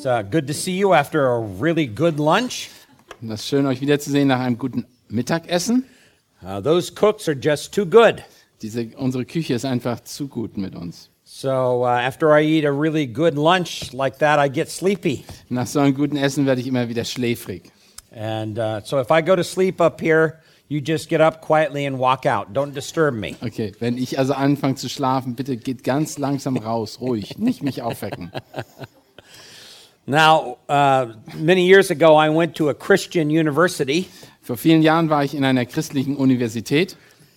It's uh, good to see you after a really good lunch. Das ist schön, euch wiederzusehen nach einem guten Mittagessen. Uh, those cooks are just too good. Diese, unsere Küche ist einfach zu gut mit uns. So uh, after I eat a really good lunch like that, I get sleepy. Nach so einem guten Essen werde ich immer wieder schläfrig. And uh, so if I go to sleep up here, you just get up quietly and walk out. Don't disturb me. Okay, wenn ich also anfange zu schlafen, bitte geht ganz langsam raus, ruhig, nicht mich aufwecken. Now, uh, many years ago, I went to a Christian university, Vor vielen Jahren war ich in einer christlichen Universität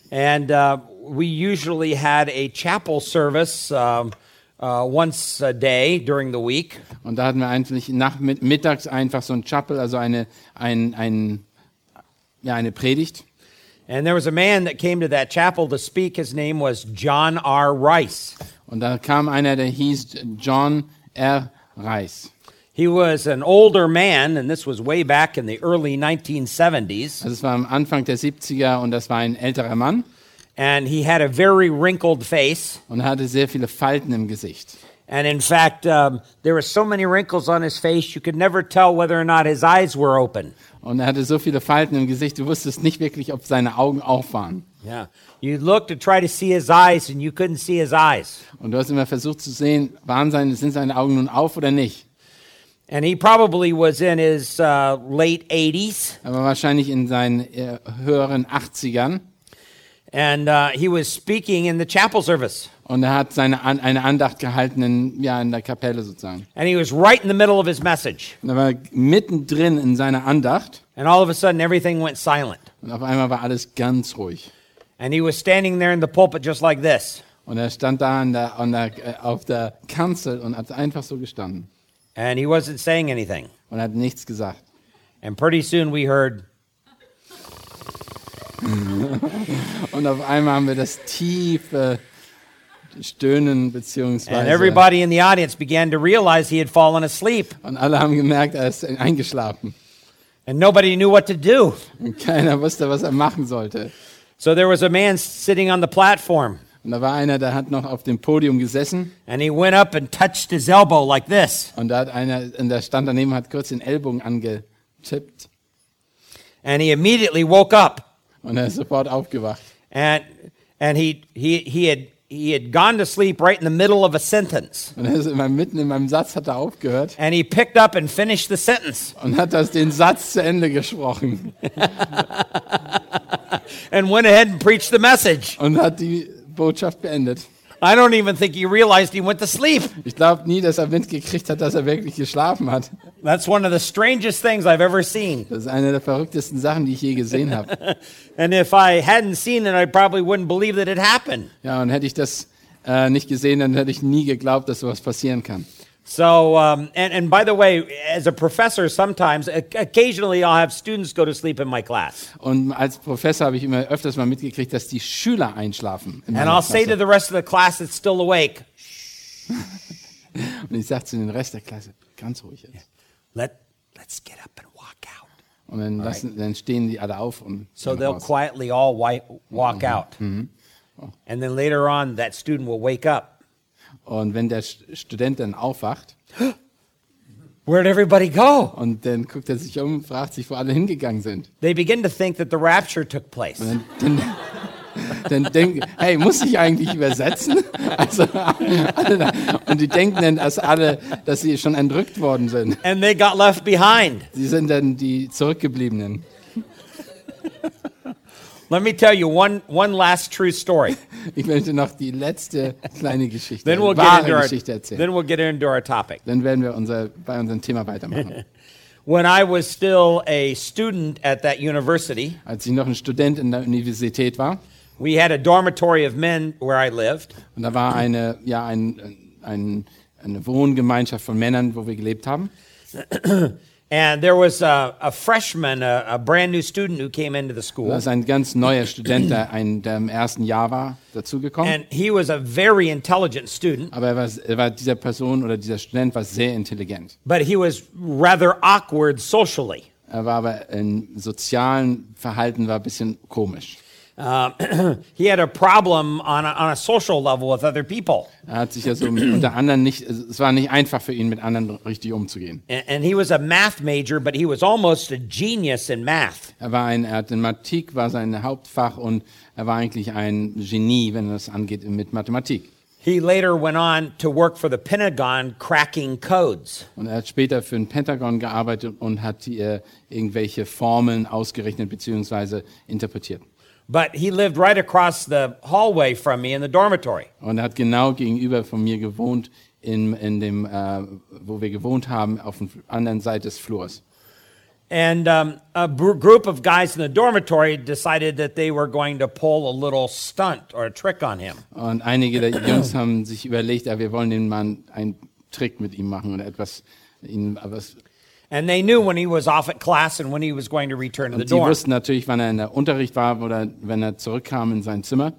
and uh, we usually had a chapel service um, uh, once a day during the week. und da hatten wir eigentlich nach, mittags einfach so ein Chapel, also eine, ein, ein, ja, eine Predigt. And there was a man that came to that chapel to speak. His name was John R. Rice. Und da kam einer, der hieß John R. Rice. He was an older man, and this was way back in the early 1970s. Also es war am Anfang der 70er und das war ein älterer Mann And he had a very wrinkled face. und er hatte sehr viele Falten im Gesicht. And in fact, um, there were so many wrinkles on his face, you could never tell whether or not his eyes were open. Und er hatte so viele Falten im Gesicht, du wusstest nicht wirklich, ob seine Augen auf waren. Yeah. You looked to try to see his eyes, and you couldn't see his eyes. Und du hast immer versucht zu sehen, waren seine, sind seine Augen nun auf oder nicht. And he probably was in his uh, late 80s, Aber wahrscheinlich in seinen äh, höheren 80ern. and uh, he was speaking in the chapel service. Und er hat seine, An- eine Andacht gehalten in, ja, in der Kapelle sozusagen. And he was right in the middle of his message. Und er war mittendrin in seiner Andacht And all of a sudden, everything went silent. und auf einmal war alles ganz ruhig. And he was standing there in the pulpit just like this. Und er stand da an der, an der, äh, auf der Kanzel und hat einfach so gestanden. And he wasn't saying anything. Und hat nichts gesagt. And pretty soon we heard, Und auf einmal haben wir das tiefe Stöhnen beziehungsweise and everybody in the audience began to realize he had fallen asleep. und alle haben gemerkt, er ist eingeschlafen. And nobody knew what to do. Und keiner wusste, was er machen sollte. So there was a man sitting on the platform. Und da war einer, der hat noch auf dem Podium gesessen And he went up and touched his elbow like this. und da hat einer, und der stand daneben, hat kurz den Ellbogen angetippt And he immediately woke up. und er ist sofort aufgewacht. And, and he, he, he, had, he had gone to sleep right in the middle of a sentence. Und er ist immer mitten in meinem Satz, hat er aufgehört And he picked up and finished the sentence und hat das den Satz zu Ende gesprochen and went ahead and preached the message. und hat die Botschaft beendet. I don't even think he realized he went to sleep. Ich glaube nie, dass er mitgekriegt hat, dass er wirklich geschlafen hat. That's one of the strangest things I've ever seen. Das ist eine der verrücktesten Sachen, die ich je gesehen habe. And if I hadn't seen it, I probably wouldn't believe that it happened. Ja, und hätte ich das äh, nicht gesehen, dann hätte ich nie geglaubt, dass sowas passieren kann. So, um, and, and by the way, as a professor, sometimes, occasionally, I'll have students go to sleep in my class. Und als Professor habe ich immer öfters mal mitgekriegt, dass die Schüler einschlafen. in And I'll say to the rest of the class that's still awake, Und ich sage zu den Rest der Klasse, ganz ruhig jetzt. Let, let's get up and walk out. Und dann, lassen, dann stehen die alle auf und So they'll raus. quietly all walk out. And then later on, that student will wake up. Und wenn der St- Student dann aufwacht Where'd everybody go? und dann guckt er sich um und fragt sich, wo alle hingegangen sind. They begin to think that the rapture took place. Und dann, dann, dann denken, hey, muss ich eigentlich übersetzen? Also, alle, und die denken dann, dass alle, dass sie schon entrückt worden sind. And they got left behind. Sie sind dann die Zurückgebliebenen. Let me tell you one, one last true story. Ich möchte noch die letzte kleine Geschichte, Then we'll, get wahre into our, Geschichte erzählen. then we'll get into our topic. Dann werden wir unser, bei unserem Thema weitermachen. When I was still a student at that university, Als ich noch ein Student in der Universität war, we had a dormitory of men where I lived. und da war eine, ja, ein, ein, eine Wohngemeinschaft von Männern, wo wir gelebt haben. And there was a, a freshman, a, a brand new student who came into the school. ist ein ganz neuer Student, der, ein, der im ersten Jahr war, dazugekommen. And he was a very intelligent student, Aber er war, er war, dieser Person oder dieser Student war sehr intelligent. but he was rather awkward socially. Er war aber im sozialen Verhalten war ein bisschen komisch. Um, he had a problem on a, on a social level with other people. Er hat sich also unter anderem nicht, es war nicht einfach für ihn, mit anderen richtig umzugehen. And, and he was a math major, but he was almost a genius in math. Er war ein, er hatte Mathematik war sein Hauptfach und er war eigentlich ein Genie, wenn es angeht mit Mathematik. He later went on to work for the Pentagon cracking codes. Und er hat später für den Pentagon gearbeitet und hat äh, irgendwelche Formeln ausgerechnet bzw. interpretiert. But he lived right across the hallway from me in the dormitory. Und er hat genau gegenüber von mir gewohnt, in, in dem, äh, wo wir gewohnt haben, auf der anderen Seite des Flurs. And um, a group of guys in the dormitory decided that they were going to pull a little stunt or a trick on him. Und einige der Jungs haben sich überlegt, ja, wir wollen den Mann einen Trick mit ihm machen oder etwas. Ihn, was off at class and when he was going to return to the und sie dorm. wussten natürlich, wann er in der Unterricht war oder wenn er zurückkam in sein Zimmer.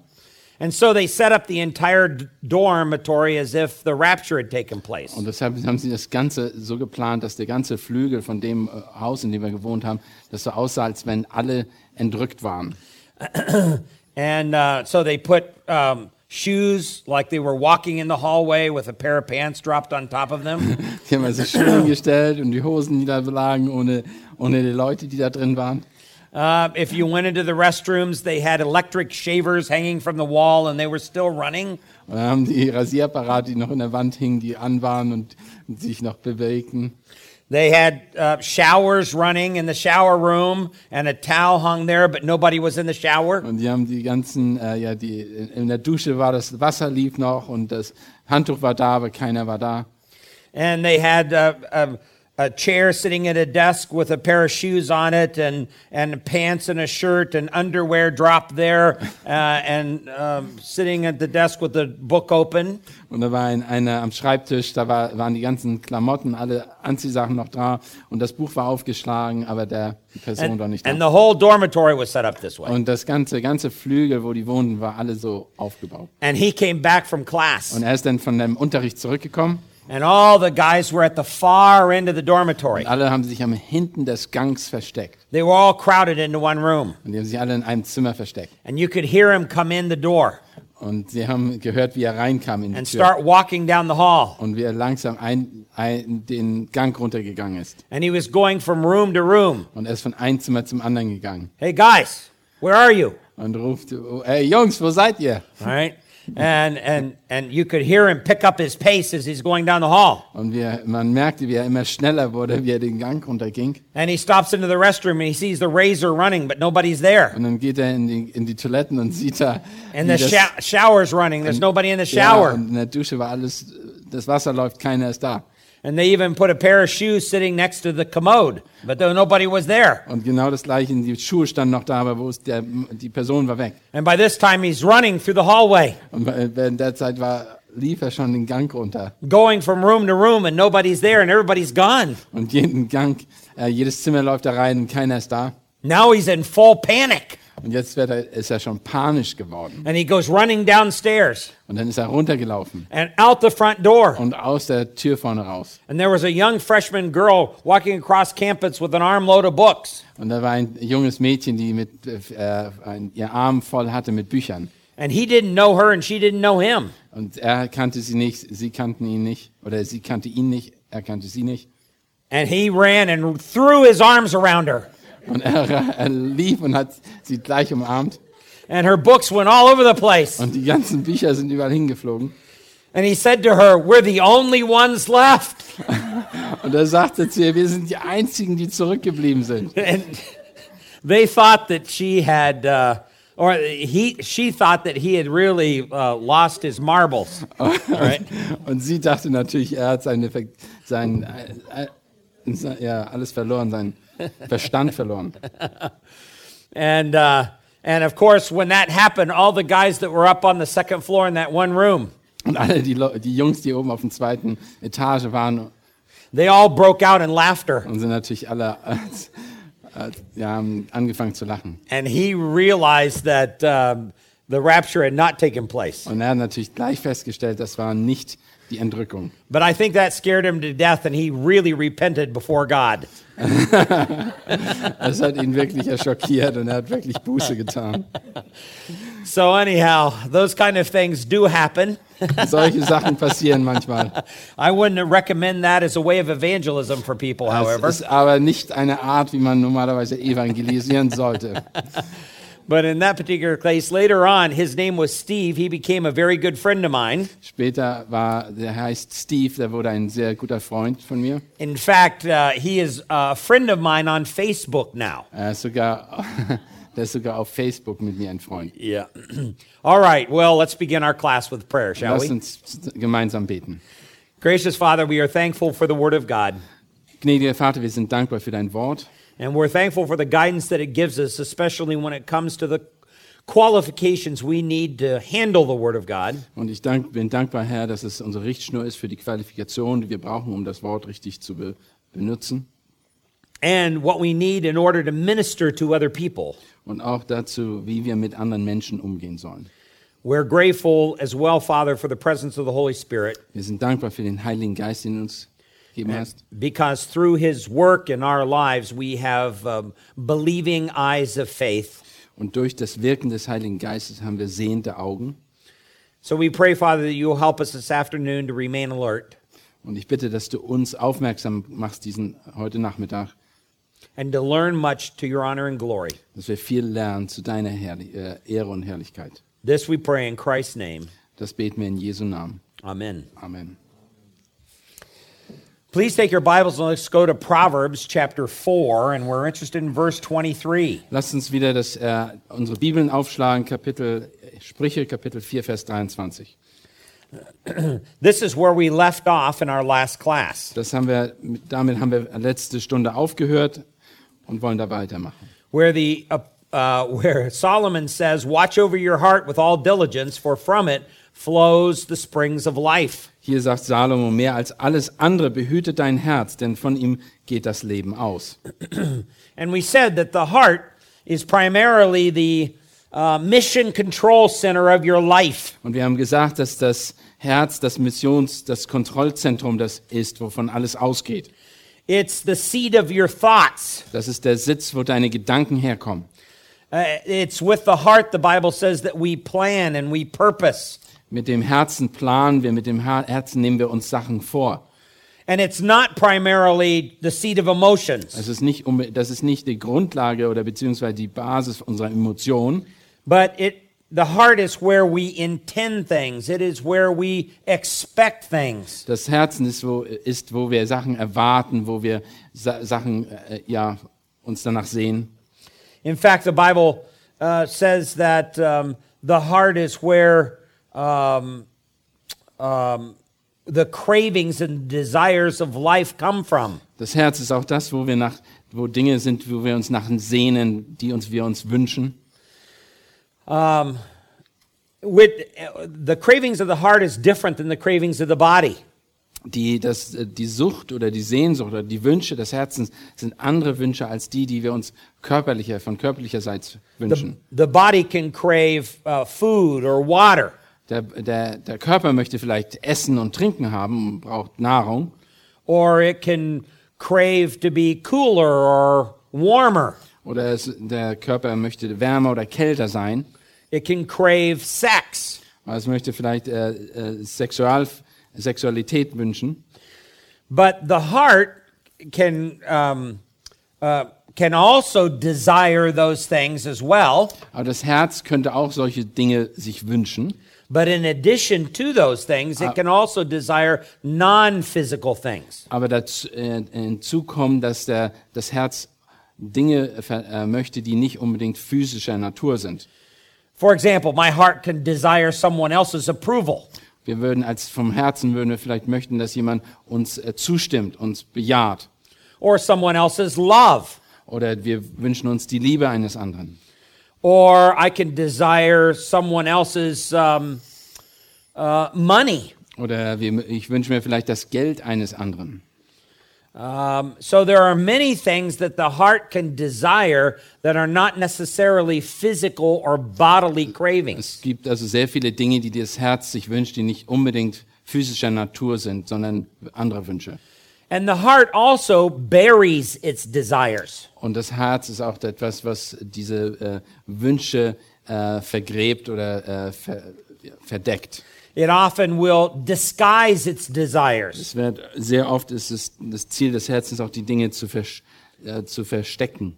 And so they set up the entire dormitory as if the rapture had taken place. Und deshalb haben sie das Ganze so geplant, dass der ganze Flügel von dem äh, Haus, in dem wir gewohnt haben, das so aussah, als wenn alle entrückt waren. And uh, so they put um, shoes like they were walking in the hallway with a pair of pants dropped on top of them. Die haben also Schuhe gestellt und die Hosen, die da lagen, ohne, ohne die Leute, die da drin waren. Uh, if you went into the restrooms, they had electric shavers hanging from the wall and they were still running. Und haben die Rasierapparate, die noch in der Wand hingen, die an waren und sich noch bewegten. They had uh, showers running in the shower room and a towel hung there, but nobody was in the shower. Und die haben die ganzen, äh, ja, die, in der Dusche war das Wasser lief noch und das Handtuch war da, aber keiner war da. And they had uh, a, a chair sitting at a desk with a pair of shoes on it and, and pants and a shirt and underwear dropped there uh, and um, sitting at the desk with the book open. Und da war ein, einer am Schreibtisch, da war, waren die ganzen Klamotten, alle Anziehsachen noch da und das Buch war aufgeschlagen, aber der, die Person war And, nicht and da. the whole dormitory was set up this way. Und das ganze, ganze Flügel, wo die wohnten, war alle so aufgebaut. And he came back from class. Und er ist dann von dem Unterricht zurückgekommen And all the guys were at the far end of the dormitory. und alle haben sich am hinten des Gangs versteckt. They were all crowded into one room. Und die haben sich alle in einem Zimmer versteckt. And you could hear him come in the door Und sie haben gehört, wie er reinkam in die and Tür. start walking down the hall. Und wie er langsam ein, ein, den Gang runtergegangen ist. And he was going from room to room. Und er ist von einem Zimmer zum anderen gegangen. Hey, guys, where are you? Und ruft, oh, ey Jungs, wo seid ihr? All right. And, and, and you could hear him pick up his pace as he's going down the hall. Und wir, man merkte, wie er immer schneller wurde, wie er den Gang runterging. And he stops into the restroom and he sees the razor running, but nobody's there. Und dann geht er in die, in die Toiletten und sieht da, And the das- sho- shower's running. There's nobody in the ja, shower. und in der Dusche war alles, das Wasser läuft, keiner ist da. And they even put a pair of shoes sitting next to the commode, but there, nobody was there. Und genau das gleiche, die Schuhe standen noch da, aber wo ist der, die Person war weg. And by this time, he's running through the hallway, Und während der Zeit war, lief er schon den Gang runter. going from room to room, and nobody's there, and everybody's gone. Und jeden Gang, äh, jedes Zimmer läuft da rein und keiner ist da. Now he's in full panic, Und jetzt wird er, ist er schon panisch geworden. and he goes running downstairs Und dann ist er runtergelaufen and out the front door. und aus der Tür vorne raus. And there was a young freshman girl walking across campus with an armload of books. Und da war ein junges Mädchen, die mit, äh, ein, ihr Arm voll hatte mit Büchern. And he didn't know her, and she didn't know him. Und er kannte sie nicht, sie kannten ihn nicht. Oder sie kannte ihn nicht, er kannte sie nicht. And he ran and threw his arms around her. Und er, er lief und hat sie gleich umarmt. And her books went all over the place. Und die ganzen Bücher sind überall hingeflogen. And he said to her, We're the only ones left. Und er sagte zu ihr, wir sind die Einzigen, die zurückgeblieben sind. And they thought that she had, uh, or he, she thought that he had really uh, lost his marbles. right? Und sie dachte natürlich, er hat seine, Ver- sein, äh, äh, sein- ja, alles verloren, seinen Verstand verloren. And, uh, and of course, when that happened, all the guys that were up on the second floor in that one room, Und alle die, Leu- die Jungs, die oben auf der zweiten Etage waren, they all broke out in laughter. und sind natürlich alle als, als, ja, haben angefangen zu lachen. And he realized that um, the rapture had not taken place. Und er hat natürlich gleich festgestellt, das war nicht die Entrückung. But I think that scared him to death, and he really repented before God. Das hat ihn wirklich ja schockiert und er hat wirklich Buße getan. So, anyhow, those kind of things do happen. Solche Sachen passieren manchmal. I wouldn't recommend that as a way of evangelism for people, however. ist aber nicht eine Art, wie man normalerweise evangelisieren sollte. But in that particular case, later on, his name was Steve. He became a very good friend of mine. Später war, der heißt Steve, der wurde ein sehr guter Freund von mir. In fact, uh, he is a friend of mine on Facebook now. Ist sogar, der ist sogar auf Facebook mit mir ein Freund. Yeah. All right. Well, let's begin our class with prayer, shall Lass we? uns gemeinsam beten. Gracious Father, we are thankful for the Word of God. Gnädiger Vater, wir sind dankbar für dein Wort And we're thankful for the guidance that it gives us, especially when it comes to the qualifications we need to handle the Word of God. und ich dank, bin dankbar, Herr, dass es unsere Richtschnur ist für die Qualifikation, die wir brauchen, um das Wort richtig zu be benutzen And what we need in order to minister to other people. und auch dazu, wie wir mit anderen Menschen umgehen sollen. We're grateful as well, Father, for the presence of the Holy Spirit, Wir sind dankbar für den Heiligen Geist, du uns gegeben hast. because through His work in our lives, we have um, believing eyes of faith. Und durch das Wirken des Heiligen Geistes haben wir sehende Augen. So we pray, Father, that you'll help us this afternoon to remain alert Und ich bitte, dass du uns aufmerksam machst diesen heute Nachmittag, and to learn much to your honor and glory. dass wir viel lernen zu deiner Herrli äh, Ehre und Herrlichkeit. This we pray in Christ's name. Das beten wir in Jesu Namen. Amen. Amen. Please take your Bibles and let's go to Proverbs chapter 4, and we're interested in verse 23. Lasst uns wieder das, äh, unsere Bibeln aufschlagen, Kapitel, Sprüche, Kapitel 4, Vers 23. This is where we left off in our last class, Das haben wir, damit haben wir letzte Stunde aufgehört und wollen da weitermachen. where, the, uh, uh, where Solomon says, Watch over your heart with all diligence, for from it flows the springs of life. Hier sagt Salomo, mehr als alles andere behüte dein Herz, denn von ihm geht das Leben aus. And we said that the heart is primarily the uh, mission control center of your life. Und wir haben gesagt, dass das Herz, das Missions-, das Kontrollzentrum das ist, wovon alles ausgeht. It's the seat of your thoughts. Das ist der Sitz, wo deine Gedanken herkommen. Uh, it's with the heart, the Bible says, that we plan and we purpose. Mit dem Herzen planen wir, mit dem Her- Herzen nehmen wir uns Sachen vor. And it's not primarily the seat of emotions, Das ist nicht, das ist nicht die Grundlage oder beziehungsweise die Basis unserer Emotionen, but it, the heart is where we intend things, it is where we expect things. Das Herzen ist wo, ist, wo wir Sachen erwarten, wo wir Sa Sachen, äh, ja, uns danach sehen. In fact, the Bible uh, says that um, the heart is where um, um, the cravings and desires of life come from. Das Herz ist auch das, wo wir nach, wo Dinge sind, wo wir uns nach sehnen, die uns wir uns wünschen. With, uh, the cravings of the heart is different than the cravings of the body. Die, das, die Sucht oder die Sehnsucht oder die Wünsche des Herzens sind andere Wünsche als die, die wir uns körperlicher, von körperlicher Seite The, wünschen. the body can crave uh, food or water. Der, der, der Körper möchte vielleicht Essen und Trinken haben und braucht Nahrung. or it can crave to be cooler or warmer. Oder es, der Körper möchte wärmer oder kälter sein. It can crave sex. Es möchte vielleicht äh, äh, Sexual, Sexualität wünschen. But the heart can, um, uh, can also desire those things as well. Aber das Herz könnte auch solche Dinge sich wünschen. But in addition to those things, it can also desire non physical things. Aber dazu, äh, hinzu kommt, dass der, das Herz Dinge äh, möchte, die nicht unbedingt physischer Natur sind. For example, my heart can desire someone else's approval. Wir würden als vom Herzen würden wir vielleicht möchten, dass jemand uns äh, zustimmt, uns bejaht. or someone else's love. Oder wir wünschen uns die Liebe eines anderen. Or I can desire someone else's um, uh, money. Oder wir, ich wünsche mir vielleicht das Geld eines anderen. Um, so there are many things that the heart can desire that are not necessarily physical or bodily cravings. Es gibt also sehr viele Dinge, die das Herz sich wünscht, die nicht unbedingt physischer Natur sind, sondern andere Wünsche. And the heart also buries its desires. Und das Herz ist auch etwas, was diese äh, Wünsche äh, vergräbt oder äh, ver verdeckt. It often will disguise its desires. Es wird sehr oft ist es das Ziel des Herzens auch die Dinge zu, vers äh, zu verstecken.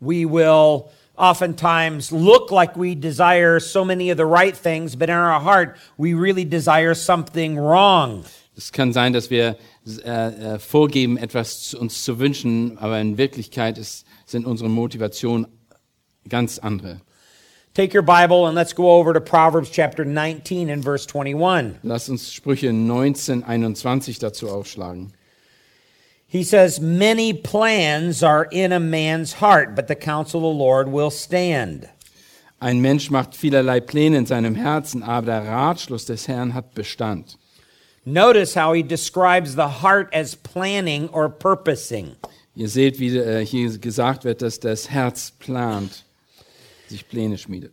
We will oftentimes look like we desire so many of the right things, but in our heart, we really desire something wrong. Es kann sein, dass wir äh, äh, vorgeben, etwas zu uns zu wünschen, aber in Wirklichkeit ist, sind unsere Motivationen ganz andere. Take your Bible and let's go over to Proverbs chapter 19 and verse 21. Lass uns Sprüche 19, 21 dazu aufschlagen. He says, Many plans are in a man's heart, but the counsel of the Lord will stand. Ein Mensch macht vielerlei Pläne in seinem Herzen, aber der Ratschluss des Herrn hat Bestand. Notice how he describes the heart as planning or purposing. Ihr seht, wie äh, hier gesagt wird, dass das Herz plant, sich Pläne schmiedet.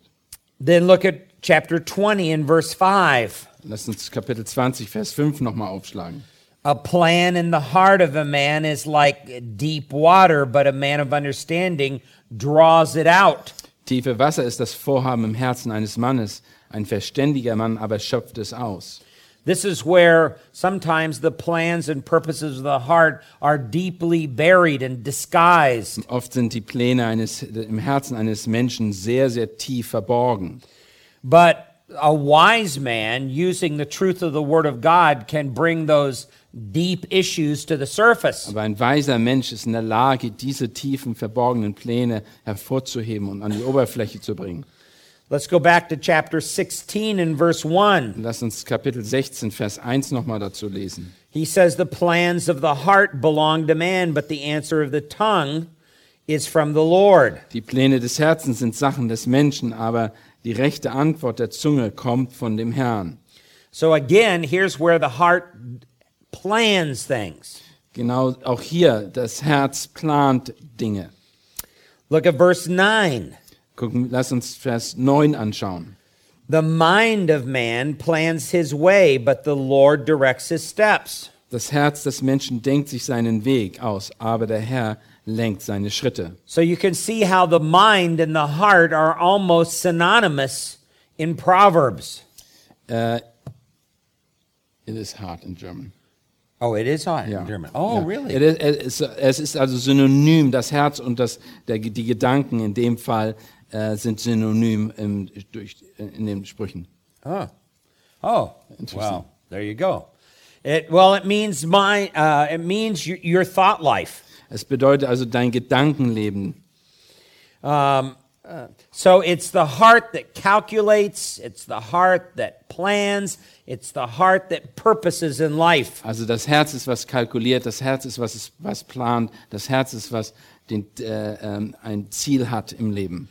Then look at chapter 20 and verse 5. Lass uns Kapitel 20, Vers 5 nochmal aufschlagen. A plan in the heart of a man is like deep water, but a man of understanding draws it out. Tiefe Wasser ist das Vorhaben im Herzen eines Mannes. Ein verständiger Mann aber schöpft es aus. This is where sometimes the plans and purposes of the heart are deeply buried and disguised. Oft sind die Pläne eines, im Herzen eines Menschen sehr, sehr tief verborgen. But a wise man, using the truth of the Word of God, can bring those deep issues to the surface. Aber ein weiser Mensch ist in der Lage, diese tiefen, verborgenen Pläne hervorzuheben und an die Oberfläche zu bringen. Let's go back to chapter 16 and verse 1. Lass uns Kapitel 16, Vers 1 nochmal dazu lesen. He says, The plans of the heart belong to man, but the answer of the tongue is from the Lord. Die Pläne des Herzens sind Sachen des Menschen, aber die rechte Antwort der Zunge kommt von dem Herrn. So again, here's where the heart plans things. Genau auch hier, das Herz plant Dinge. Look at verse 9. Gucken, lass uns Vers 9 anschauen. The mind of man plans his way, but the Lord directs his steps. Das Herz des Menschen denkt sich seinen Weg aus, aber der Herr lenkt seine Schritte. So you can see how the mind and the heart are almost synonymous in Proverbs. Äh, it is hard in German. Oh, it is hard Ja. in German. Oh, ja. really? It is- es ist also synonym, das Herz und das, der, die Gedanken in dem Fall äh, sind synonym im, durch, in den Sprüchen. Oh, oh, well, there you go. It, well, it means my, uh, it means your, your thought life. Es bedeutet also dein Gedankenleben. Um, uh, so it's the heart that calculates, it's the heart that plans, it's the heart that purposes in life. Also das Herz ist, was kalkuliert, das Herz ist, was, was plant, das Herz ist, was den, äh, ähm, ein Ziel hat im Leben.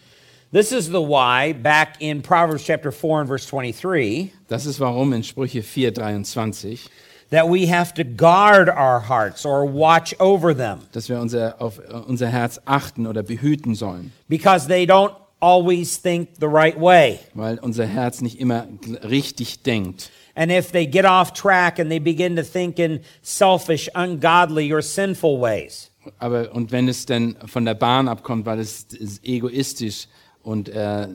This is the why, back in Proverbs chapter 4 and verse 23, Das ist warum in Sprüche 4, 23, that we have to guard our hearts or watch over them. Dass wir unser, auf äh, unser Herz achten oder behüten sollen, because they don't always think the right way. weil unser Herz nicht immer richtig denkt. And if they get off track and they begin to think in selfish, ungodly, or sinful ways, Aber und wenn es dann von der Bahn abkommt, weil es ist egoistisch und äh,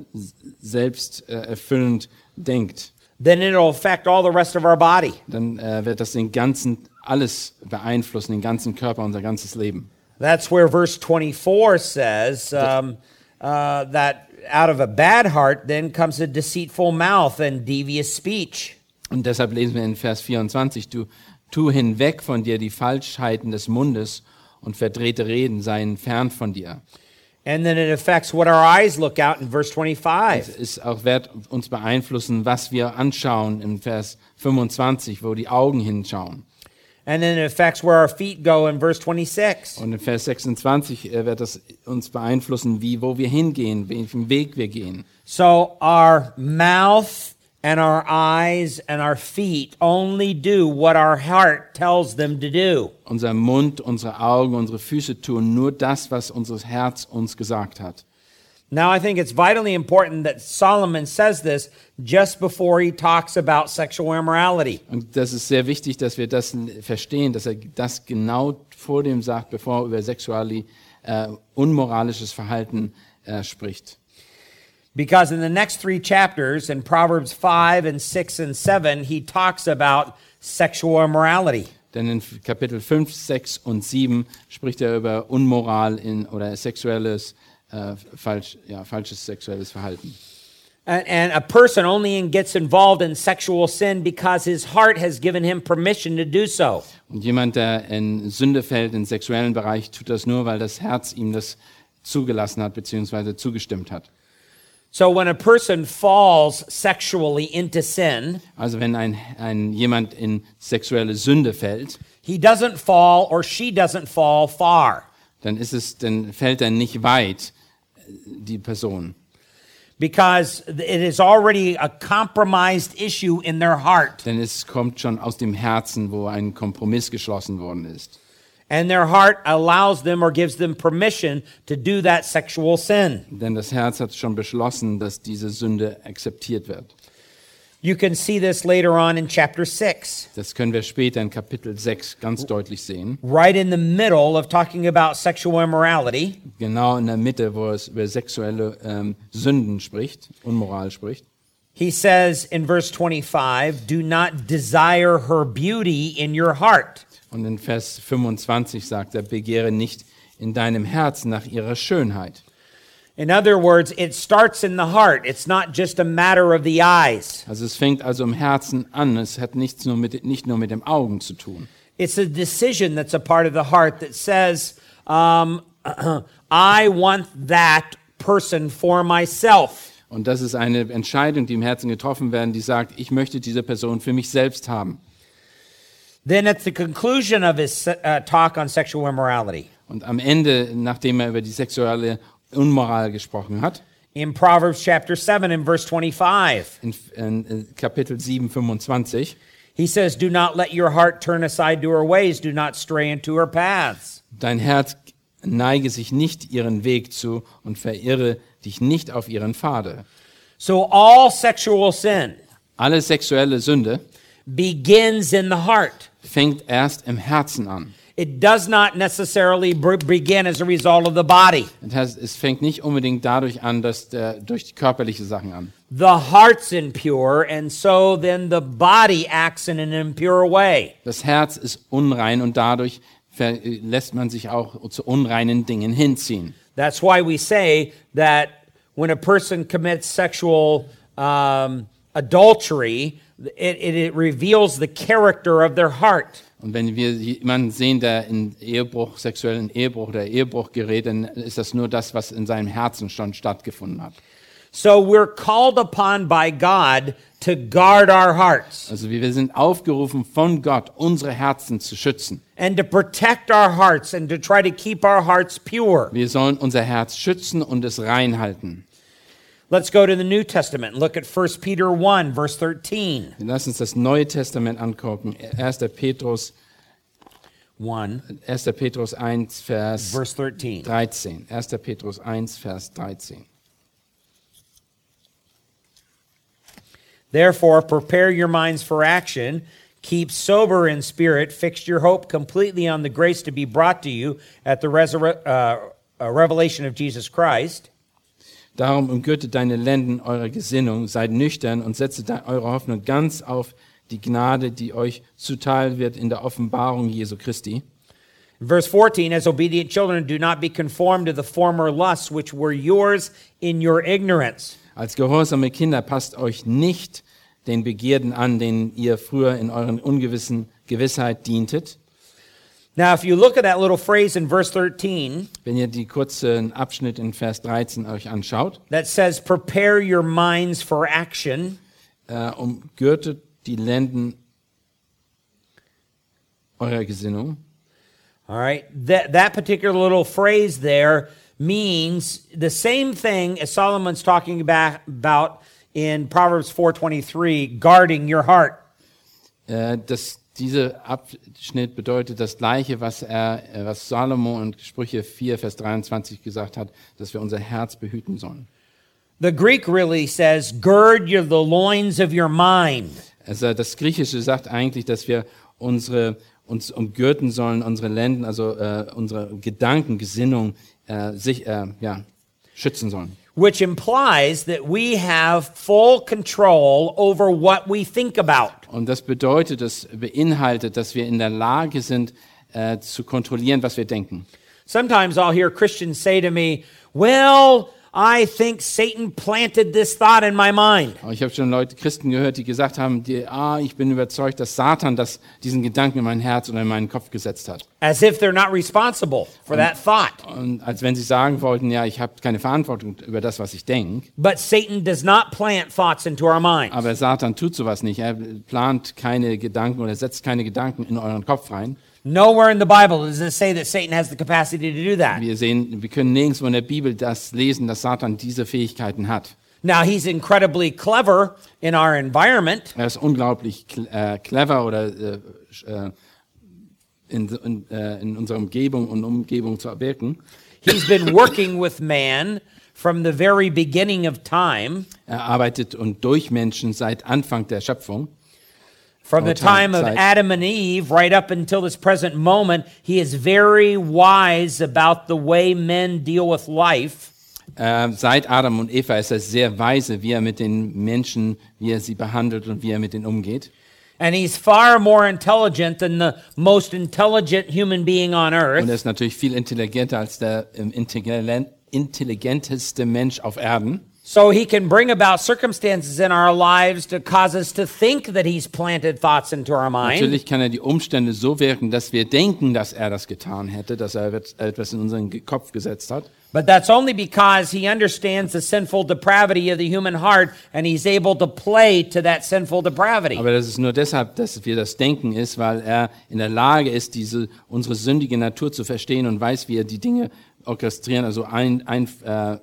selbst äh, erfüllend denkt, then it'll affect all the rest of our body. dann äh, wird das den ganzen alles beeinflussen, den ganzen Körper, unser ganzes Leben. That's where verse 24 says um, uh, that out of a bad heart then comes a deceitful mouth and devious speech. Und deshalb lesen wir in Vers 24, du tu hinweg von dir die Falschheiten des Mundes und verdrehte Reden seien fern von dir. And then it affects what our eyes look out in verse Es 25. ist auch wird uns beeinflussen, was wir anschauen im Vers 25, wo die Augen hinschauen. And then it affects where our feet go in verse 26. Und in Vers 26 äh, wird das uns beeinflussen, wie, wo wir hingehen, welchen Weg wir gehen. So our mouth and our eyes and our feet only do what our heart tells them to do. Unser Mund, unsere Augen, unsere Füße tun nur das, was unser Herz uns gesagt hat. Now, I think it's vitally important that Solomon says this just before he talks about sexual immorality. Und das ist sehr wichtig, dass wir das verstehen, dass er das genau vor dem sagt, bevor er über sexuali, äh, unmoralisches Verhalten äh, spricht. Because in the next three chapters, in Proverbs 5 and 6 and 7, he talks about sexual immorality. Denn in Kapitel 5, 6 und 7 spricht er über Unmoral in, oder sexuelles, äh, falsch, ja, falsches sexuelles Verhalten. And, and a person only gets involved in sexual sin because his heart has given him permission to do so. Und jemand, der in Sünde fällt, im sexuellen Bereich, tut das nur, weil das Herz ihm das zugelassen hat, beziehungsweise zugestimmt hat. So when a person falls sexually into sin, Also wenn ein, ein jemand in sexuelle Sünde fällt, he doesn't fall or she doesn't fall far. dann ist es, dann fällt er nicht weit, äh, die Person. because it is already a compromised issue in their heart. Denn es kommt schon aus dem Herzen, wo ein Kompromiss geschlossen worden ist. And their heart allows them or gives them permission to do that sexual sin. Denn das Herz hat schon beschlossen, dass diese Sünde akzeptiert wird. You can see this later on in chapter 6, Das können wir später in Kapitel 6 ganz deutlich sehen. right in the middle of talking about sexual immorality. Genau in der Mitte, wo es über sexuelle ähm, Sünden spricht, Unmoral spricht. He says in verse 25, Do not desire her beauty in your heart. Und in Vers 25 sagt er, begehre nicht in deinem Herzen nach ihrer Schönheit. In other words, it starts in the heart. It's not just a matter of the eyes. Also es fängt also im Herzen an. Es hat nichts nur mit, nicht nur mit dem Augen zu tun. It's a decision that's a part of the heart that says, um, I want that person for myself. Und das ist eine Entscheidung, die im Herzen getroffen werden, die sagt, ich möchte diese Person für mich selbst haben. Then, at the conclusion of his uh, talk on sexual immorality, Und am Ende, nachdem er über die sexuelle Unmoral gesprochen hat, in Proverbs chapter 7 and verse 25, in, in Kapitel 7, 25, he says, Do not let your heart turn aside to her ways, do not stray into her paths. dein Herz neige sich nicht ihren Weg zu und verirre dich nicht auf ihren Pfade. So, all sexual sin Alle sexuelle Sünde begins in the heart. fängt erst im Herzen an. It does not necessarily begin as a result of the body. Das heißt, es fängt nicht unbedingt dadurch an, dass der, durch die körperliche Sachen an. The heart's impure, and so then the body acts in an impure way. Das Herz ist unrein und dadurch lässt man sich auch zu unreinen Dingen hinziehen. That's why we say that when a person commits sexual um, adultery, it, it, it reveals the character of their heart. Und wenn wir jemanden sehen, der in Ehebruch, sexuellen Ehebruch oder Ehebruch gerät, dann ist das nur das, was in seinem Herzen schon stattgefunden hat. So we're called upon by God to guard our hearts Also wir sind aufgerufen von Gott, unsere Herzen zu schützen. and to protect our hearts and to try to keep our hearts pure. Wir sollen unser Herz schützen und es reinhalten. Let's go to the New Testament and look at 1 Peter 1, verse 13. Lass uns das Neue Testament angucken. 1. Petrus, 1, 1. Petrus 1, Vers verse 13. 13. 1. Petrus 1, Vers 13. Therefore, prepare your minds for action. Keep sober in spirit. Fix your hope completely on the grace to be brought to you at the uh, uh, revelation of Jesus Christ. Darum umgürtet deine Lenden eurer Gesinnung, seid nüchtern und setzt eure Hoffnung ganz auf die Gnade, die euch zuteil wird in der Offenbarung Jesu Christi. Verse 14 As obedient children, do not be conformed to the former lusts which were yours in your ignorance. Als gehorsame Kinder passt euch nicht den Begierden an, denen ihr früher in euren ungewissen Gewissheit dientet. Now, if you look at that little phrase in verse 13 Wenn ihr die kurzen Abschnitt in Vers 13 euch anschaut, that says, Prepare your minds for action, äh, umgürtet die Lenden eurer Gesinnung. All right. That that particular little phrase there means the same thing as Solomon's talking about, about in Proverbs 4:23, guarding your heart. Äh, das, dieser Abschnitt bedeutet das Gleiche, was, er, äh, was Salomo in Sprüche 4, Vers 23 gesagt hat, dass wir unser Herz behüten sollen. The Greek really says, gird your, the loins of your mind. Also das Griechische sagt eigentlich, dass wir unsere, uns umgürten sollen, unsere Lenden, also äh, unsere Gedanken, Gesinnung äh, sich, äh, ja, schützen sollen. Which implies that we have full control over what we think about. Und das bedeutet, das beinhaltet, dass wir in der Lage sind, äh, zu kontrollieren, was wir denken. Sometimes I'll hear Christians say to me, Well, I think Satan planted this thought in my mind. Ich habe schon Leute, Christen gehört, die gesagt haben, die, ah, ich bin überzeugt, dass Satan das, diesen Gedanken in mein Herz oder in meinen Kopf gesetzt hat. As if they're not responsible for that thought. Und als wenn sie sagen wollten, ja, ich habe keine Verantwortung über das, was ich denke. But Satan does not plant thoughts into our minds. Aber Satan tut sowas nicht. Er plant keine Gedanken oder setzt keine Gedanken in euren Kopf rein. Nowhere in the Bible does it say that Satan has the capacity to do that. Wir sehen, wir können nirgendwo in der Bibel das lesen, dass Satan diese Fähigkeiten hat. Now, he's incredibly clever in our environment. Er ist unglaublich äh, clever oder äh, äh, in, in, äh, in unserer Umgebung und Umgebung zu wirken. He's been working with man from the very beginning of time, Er arbeitet und durch Menschen seit Anfang der Schöpfung. From the time, of Adam and Eve right up until this present moment. He is very wise about the way men deal with life. Äh, seit Adam und Eva ist er sehr weise, wie er mit den Menschen, wie er sie behandelt und wie er mit ihnen umgeht. And he's far more intelligent than the most intelligent human being on earth. Und er ist natürlich viel intelligenter als der ähm, intelligenteste Mensch auf Erden. So he can bring about circumstances in our lives to cause us to think that he's planted thoughts into our mind. Natürlich kann er die Umstände so wirken, dass wir denken, dass er das getan hätte, dass er etwas in unseren Kopf gesetzt hat. But that's only because he understands the sinful depravity of the human heart and he's able to play to that sinful depravity. Aber das ist nur deshalb, dass wir das denken ist, weil er in der Lage ist, diese unsere sündige Natur zu verstehen und weiß, wie er die Dinge orchestrieren, also ein, ein, äh,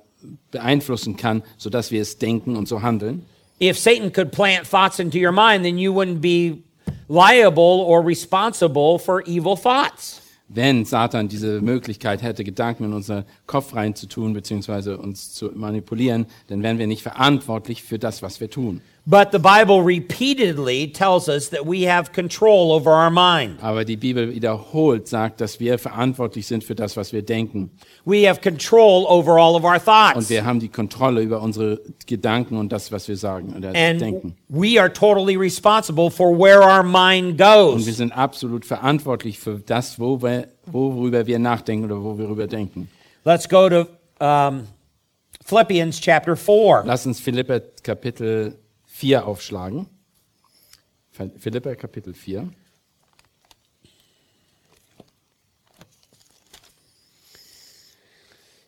beeinflussen kann, sodass wir es denken und so handeln. If Satan could plant thoughts into your mind, then you wouldn't be liable or responsible for evil thoughts. Wenn Satan diese Möglichkeit hätte, Gedanken in unseren Kopf reinzutun, beziehungsweise uns zu manipulieren, dann wären wir nicht verantwortlich für das, was wir tun. But the Bible repeatedly tells us that we have control over our mind. Aber die Bibel wiederholt sagt, dass wir verantwortlich sind für das, was wir denken. We have control over all of our Und thoughts. wir haben die Kontrolle über unsere Gedanken und das, was wir sagen oder And denken. we are totally responsible for where our mind Und wir goes. sind absolut verantwortlich für das, wo wir, worüber wir nachdenken oder wo wir darüber denken. Let's go to um, Philippians chapter 4. Lass uns Philippa Kapitel 4 aufschlagen. Philippa Kapitel 4.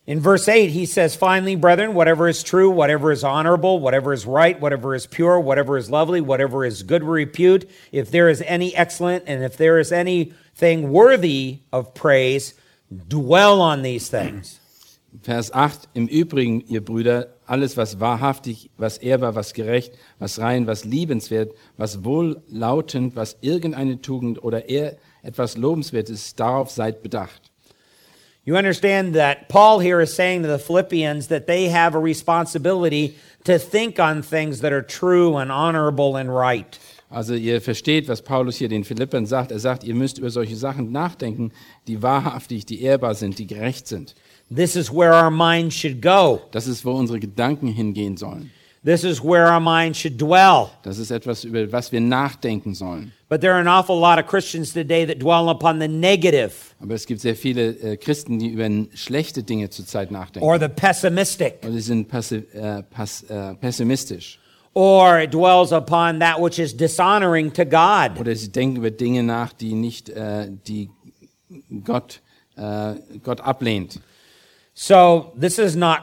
In verse 8, he says, Finally, brethren, whatever is true, whatever is honorable, whatever is right, whatever is pure, whatever is lovely, whatever is good repute, if there is any excellent, and if there is anything worthy of praise, dwell on these things. Vers 8. Im Übrigen, ihr Brüder, alles, was wahrhaftig, was ehrbar, was gerecht, was rein, was liebenswert, was wohllautend, was irgendeine Tugend oder eher etwas Lobenswertes darauf seid bedacht. You understand that Paul here is saying to the Philippians that they have a responsibility to think on things that are true and honorable and right. Also ihr versteht, was Paulus hier den Philippern sagt. Er sagt, ihr müsst über solche Sachen nachdenken, die wahrhaftig, die ehrbar sind, die gerecht sind. This is where our mind should go. Das ist, wo unsere Gedanken hingehen sollen. This is where our mind should dwell. Das ist etwas, über was wir nachdenken sollen. But there are an awful lot of Christians today that dwell upon the negative Aber es gibt sehr viele äh, Christen, die über schlechte Dinge zurzeit nachdenken. or the pessimistic, Und sie sind passi äh, pass äh, pessimistisch. or it dwells upon that which is dishonoring to God. Oder sie denken über Dinge nach, die nicht, äh, die Gott, äh, Gott ablehnt. So this is not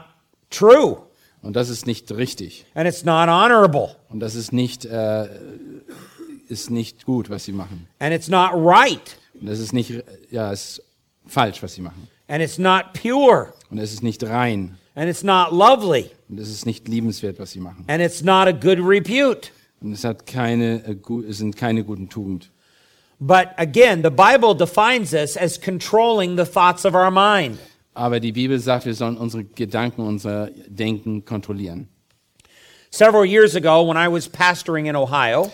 true, Und das ist nicht richtig. and it's not honorable, Und das ist nicht, äh, ist nicht gut, was sie machen. and it's not right, Und das ist nicht, ja, es ist falsch, was sie machen. and it's not pure, Und es ist nicht rein. and it's not lovely. Und es ist nicht liebenswert, was sie machen. and it's not a good repute. Und es hat keine, äh, es sind keine guten Tugend. But again, the Bible defines us as controlling the thoughts of our mind. Aber die Bibel sagt, wir sollen unsere Gedanken, unser Denken kontrollieren. Several years ago, when I was pastoring in Ohio,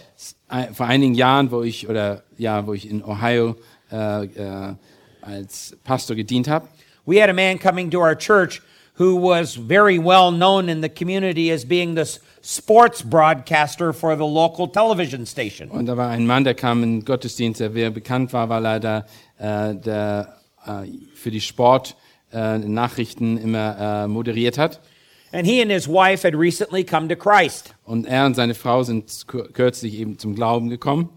Ein- Vor einigen Jahren, wo ich oder ja, wo ich in Ohio äh, äh, als Pastor gedient habe, we had a man coming to our church who was very well known in the community as being the s- sports broadcaster for the local television station. und da war ein Mann, der kam in Gottesdienst, der sehr bekannt war, weil er da äh, der, äh, für die Sport äh, Nachrichten immer äh, moderiert hat. And he and his wife had recently come to Christ. Und er und seine Frau sind kür- kürzlich eben zum Glauben gekommen.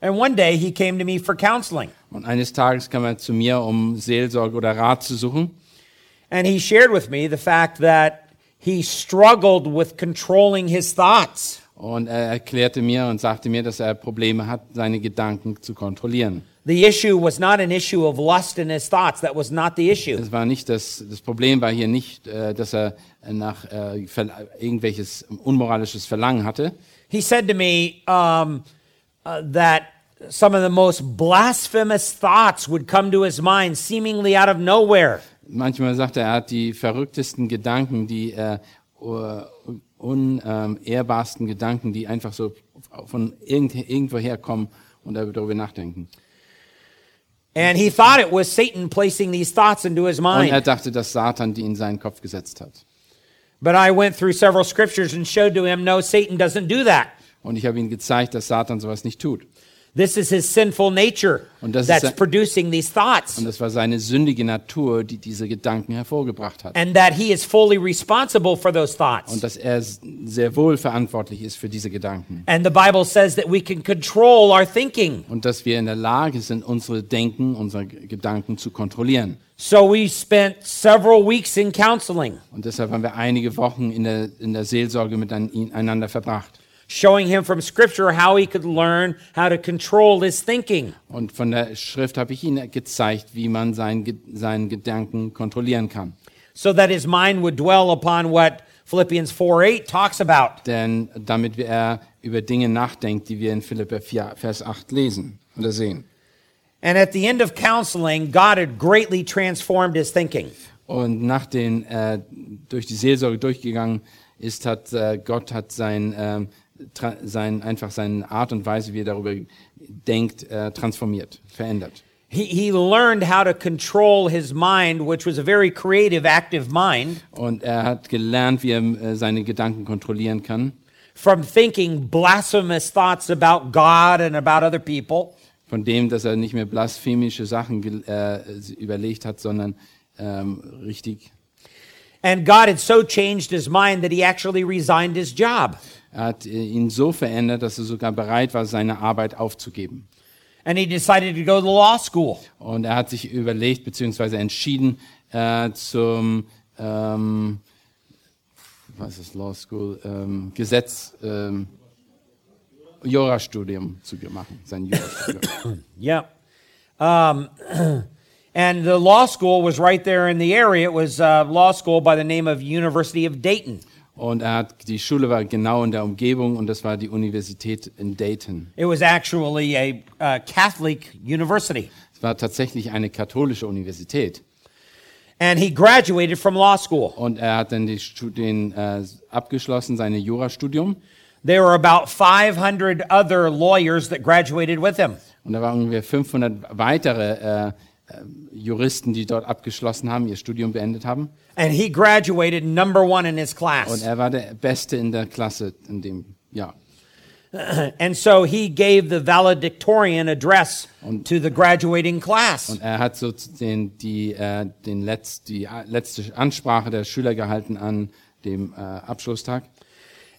And one day he came to me for counseling. Und eines Tages kam er zu mir, um Seelsorge oder Rat zu suchen. And he shared with me the fact that he struggled with controlling his thoughts. Und er erklärte mir und sagte mir, dass er Probleme hat, seine Gedanken zu kontrollieren. The issue was not an issue of lust in his thoughts. That was not the issue. Es war nicht das, das Problem war hier nicht, äh, dass er nach äh, irgendwelches unmoralisches Verlangen hatte. He said to me um, uh, that some of the most blasphemous thoughts would come to his mind seemingly out of nowhere. Manchmal sagte er, er hat die verrücktesten Gedanken, die äh, unehrbarsten Gedanken, die einfach so von irgend, irgendwo herkommen und darüber nachdenken. And he thought it was Satan placing these thoughts into his Und er mind. dachte, dass Satan die in seinen Kopf gesetzt hat. But I went through several scriptures and showed to him no, Satan doesn't do that. Und ich habe ihm gezeigt, dass Satan sowas nicht tut. This is his sinful nature Und das ist that's ein- producing these thoughts. Und das war seine sündige Natur, die diese Gedanken hervorgebracht hat. And that he is fully responsible for those thoughts. Und dass er sehr wohl verantwortlich ist für diese Gedanken. And the Bible says that we can control our thinking. Und dass wir in der Lage sind, unsere Denken, unsere Gedanken zu kontrollieren. So we spent several weeks in counseling, Und deshalb haben wir einige Wochen in der, in der Seelsorge miteinander verbracht. Showing him from Scripture how he could learn how to control his thinking. Und von der Schrift habe ich ihnen gezeigt, wie man seinen, seinen Gedanken kontrollieren kann. so that his mind would dwell upon what Philippians 4 8 talks about. Denn damit er über Dinge nachdenkt, die wir in Philipper 4, Vers 8 lesen oder sehen. And at the end of counseling, God had greatly transformed his thinking. Und nach den äh, durch die Seelsorge durchgegangen ist, hat äh, Gott hat sein, tra- sein einfach seine Art und Weise, wie er darüber denkt, äh, transformiert, verändert. He, he learned how to control his mind, which was a very creative, active mind, Und er hat gelernt, wie er äh, seine Gedanken kontrollieren kann, from thinking blasphemous thoughts about God and about other people, von dem, dass er nicht mehr blasphemische Sachen äh, überlegt hat, sondern ähm, richtig. and God had so changed his mind that he actually resigned his job. Er hat äh, ihn so verändert, dass er sogar bereit war, seine Arbeit aufzugeben. And he decided to go to law school. Und er hat sich überlegt bzw. entschieden äh, zum ähm, was ist Law School ähm, Gesetz ähm, Jurastudium zu machen, sein Jurastudium. Yep. Um, and the law school was right there in the area. It was a law school by the name of University of Dayton. Und er hat die Schule war genau in der Umgebung und das war die Universität in Dayton. It was actually a, uh Catholic university. Es war tatsächlich eine katholische Universität. And he graduated from law school. Und er hat dann die Studien äh, abgeschlossen, sein Jurastudium. There were about 500 other lawyers that graduated with him. Und da waren ungefähr 500 weitere äh, äh, Juristen, die dort abgeschlossen haben, ihr Studium beendet haben. And he graduated number one in his Und class. er war der Beste in der Klasse in dem Jahr. And so he gave the valedictorian address to the graduating class. Und er hat so den, die, äh, den Letz, die äh, letzte Ansprache der Schüler gehalten an dem äh, Abschlusstag.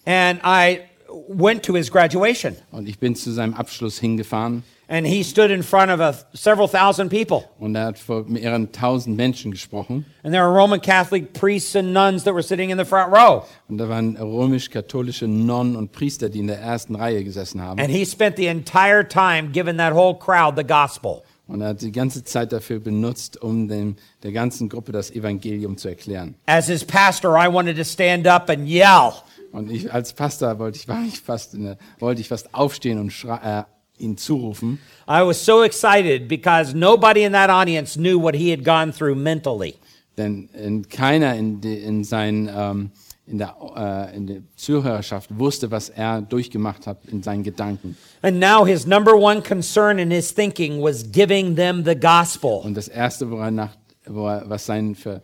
And I went to his graduation. Und ich bin zu seinem Abschluss hingefahren And he stood in front of a, several thousand people. und er hat vor mehreren tausend Menschen gesprochen. And there were Roman Catholic priests and nuns that were sitting in the front row. Und da waren römisch-katholische Nonnen und Priester, die in der ersten Reihe gesessen haben. And he spent the entire time giving that whole crowd the gospel. Und er hat die ganze Zeit dafür benutzt, um dem, der ganzen Gruppe das Evangelium zu erklären. As his pastor, I wanted to stand up and yell. Und ich als Pastor wollte ich, war ich fast der, wollte ich fast aufstehen und schrei- äh, ihn zurufen. I was so excited because nobody in that audience knew what he had gone through mentally. Denn in, keiner in, de, in, seinen, ähm, in, der, äh, in der Zuhörerschaft wusste, was er durchgemacht hat in seinen Gedanken. And now his number one concern in his thinking was giving them the gospel. Und das Erste, woran nach, was sein für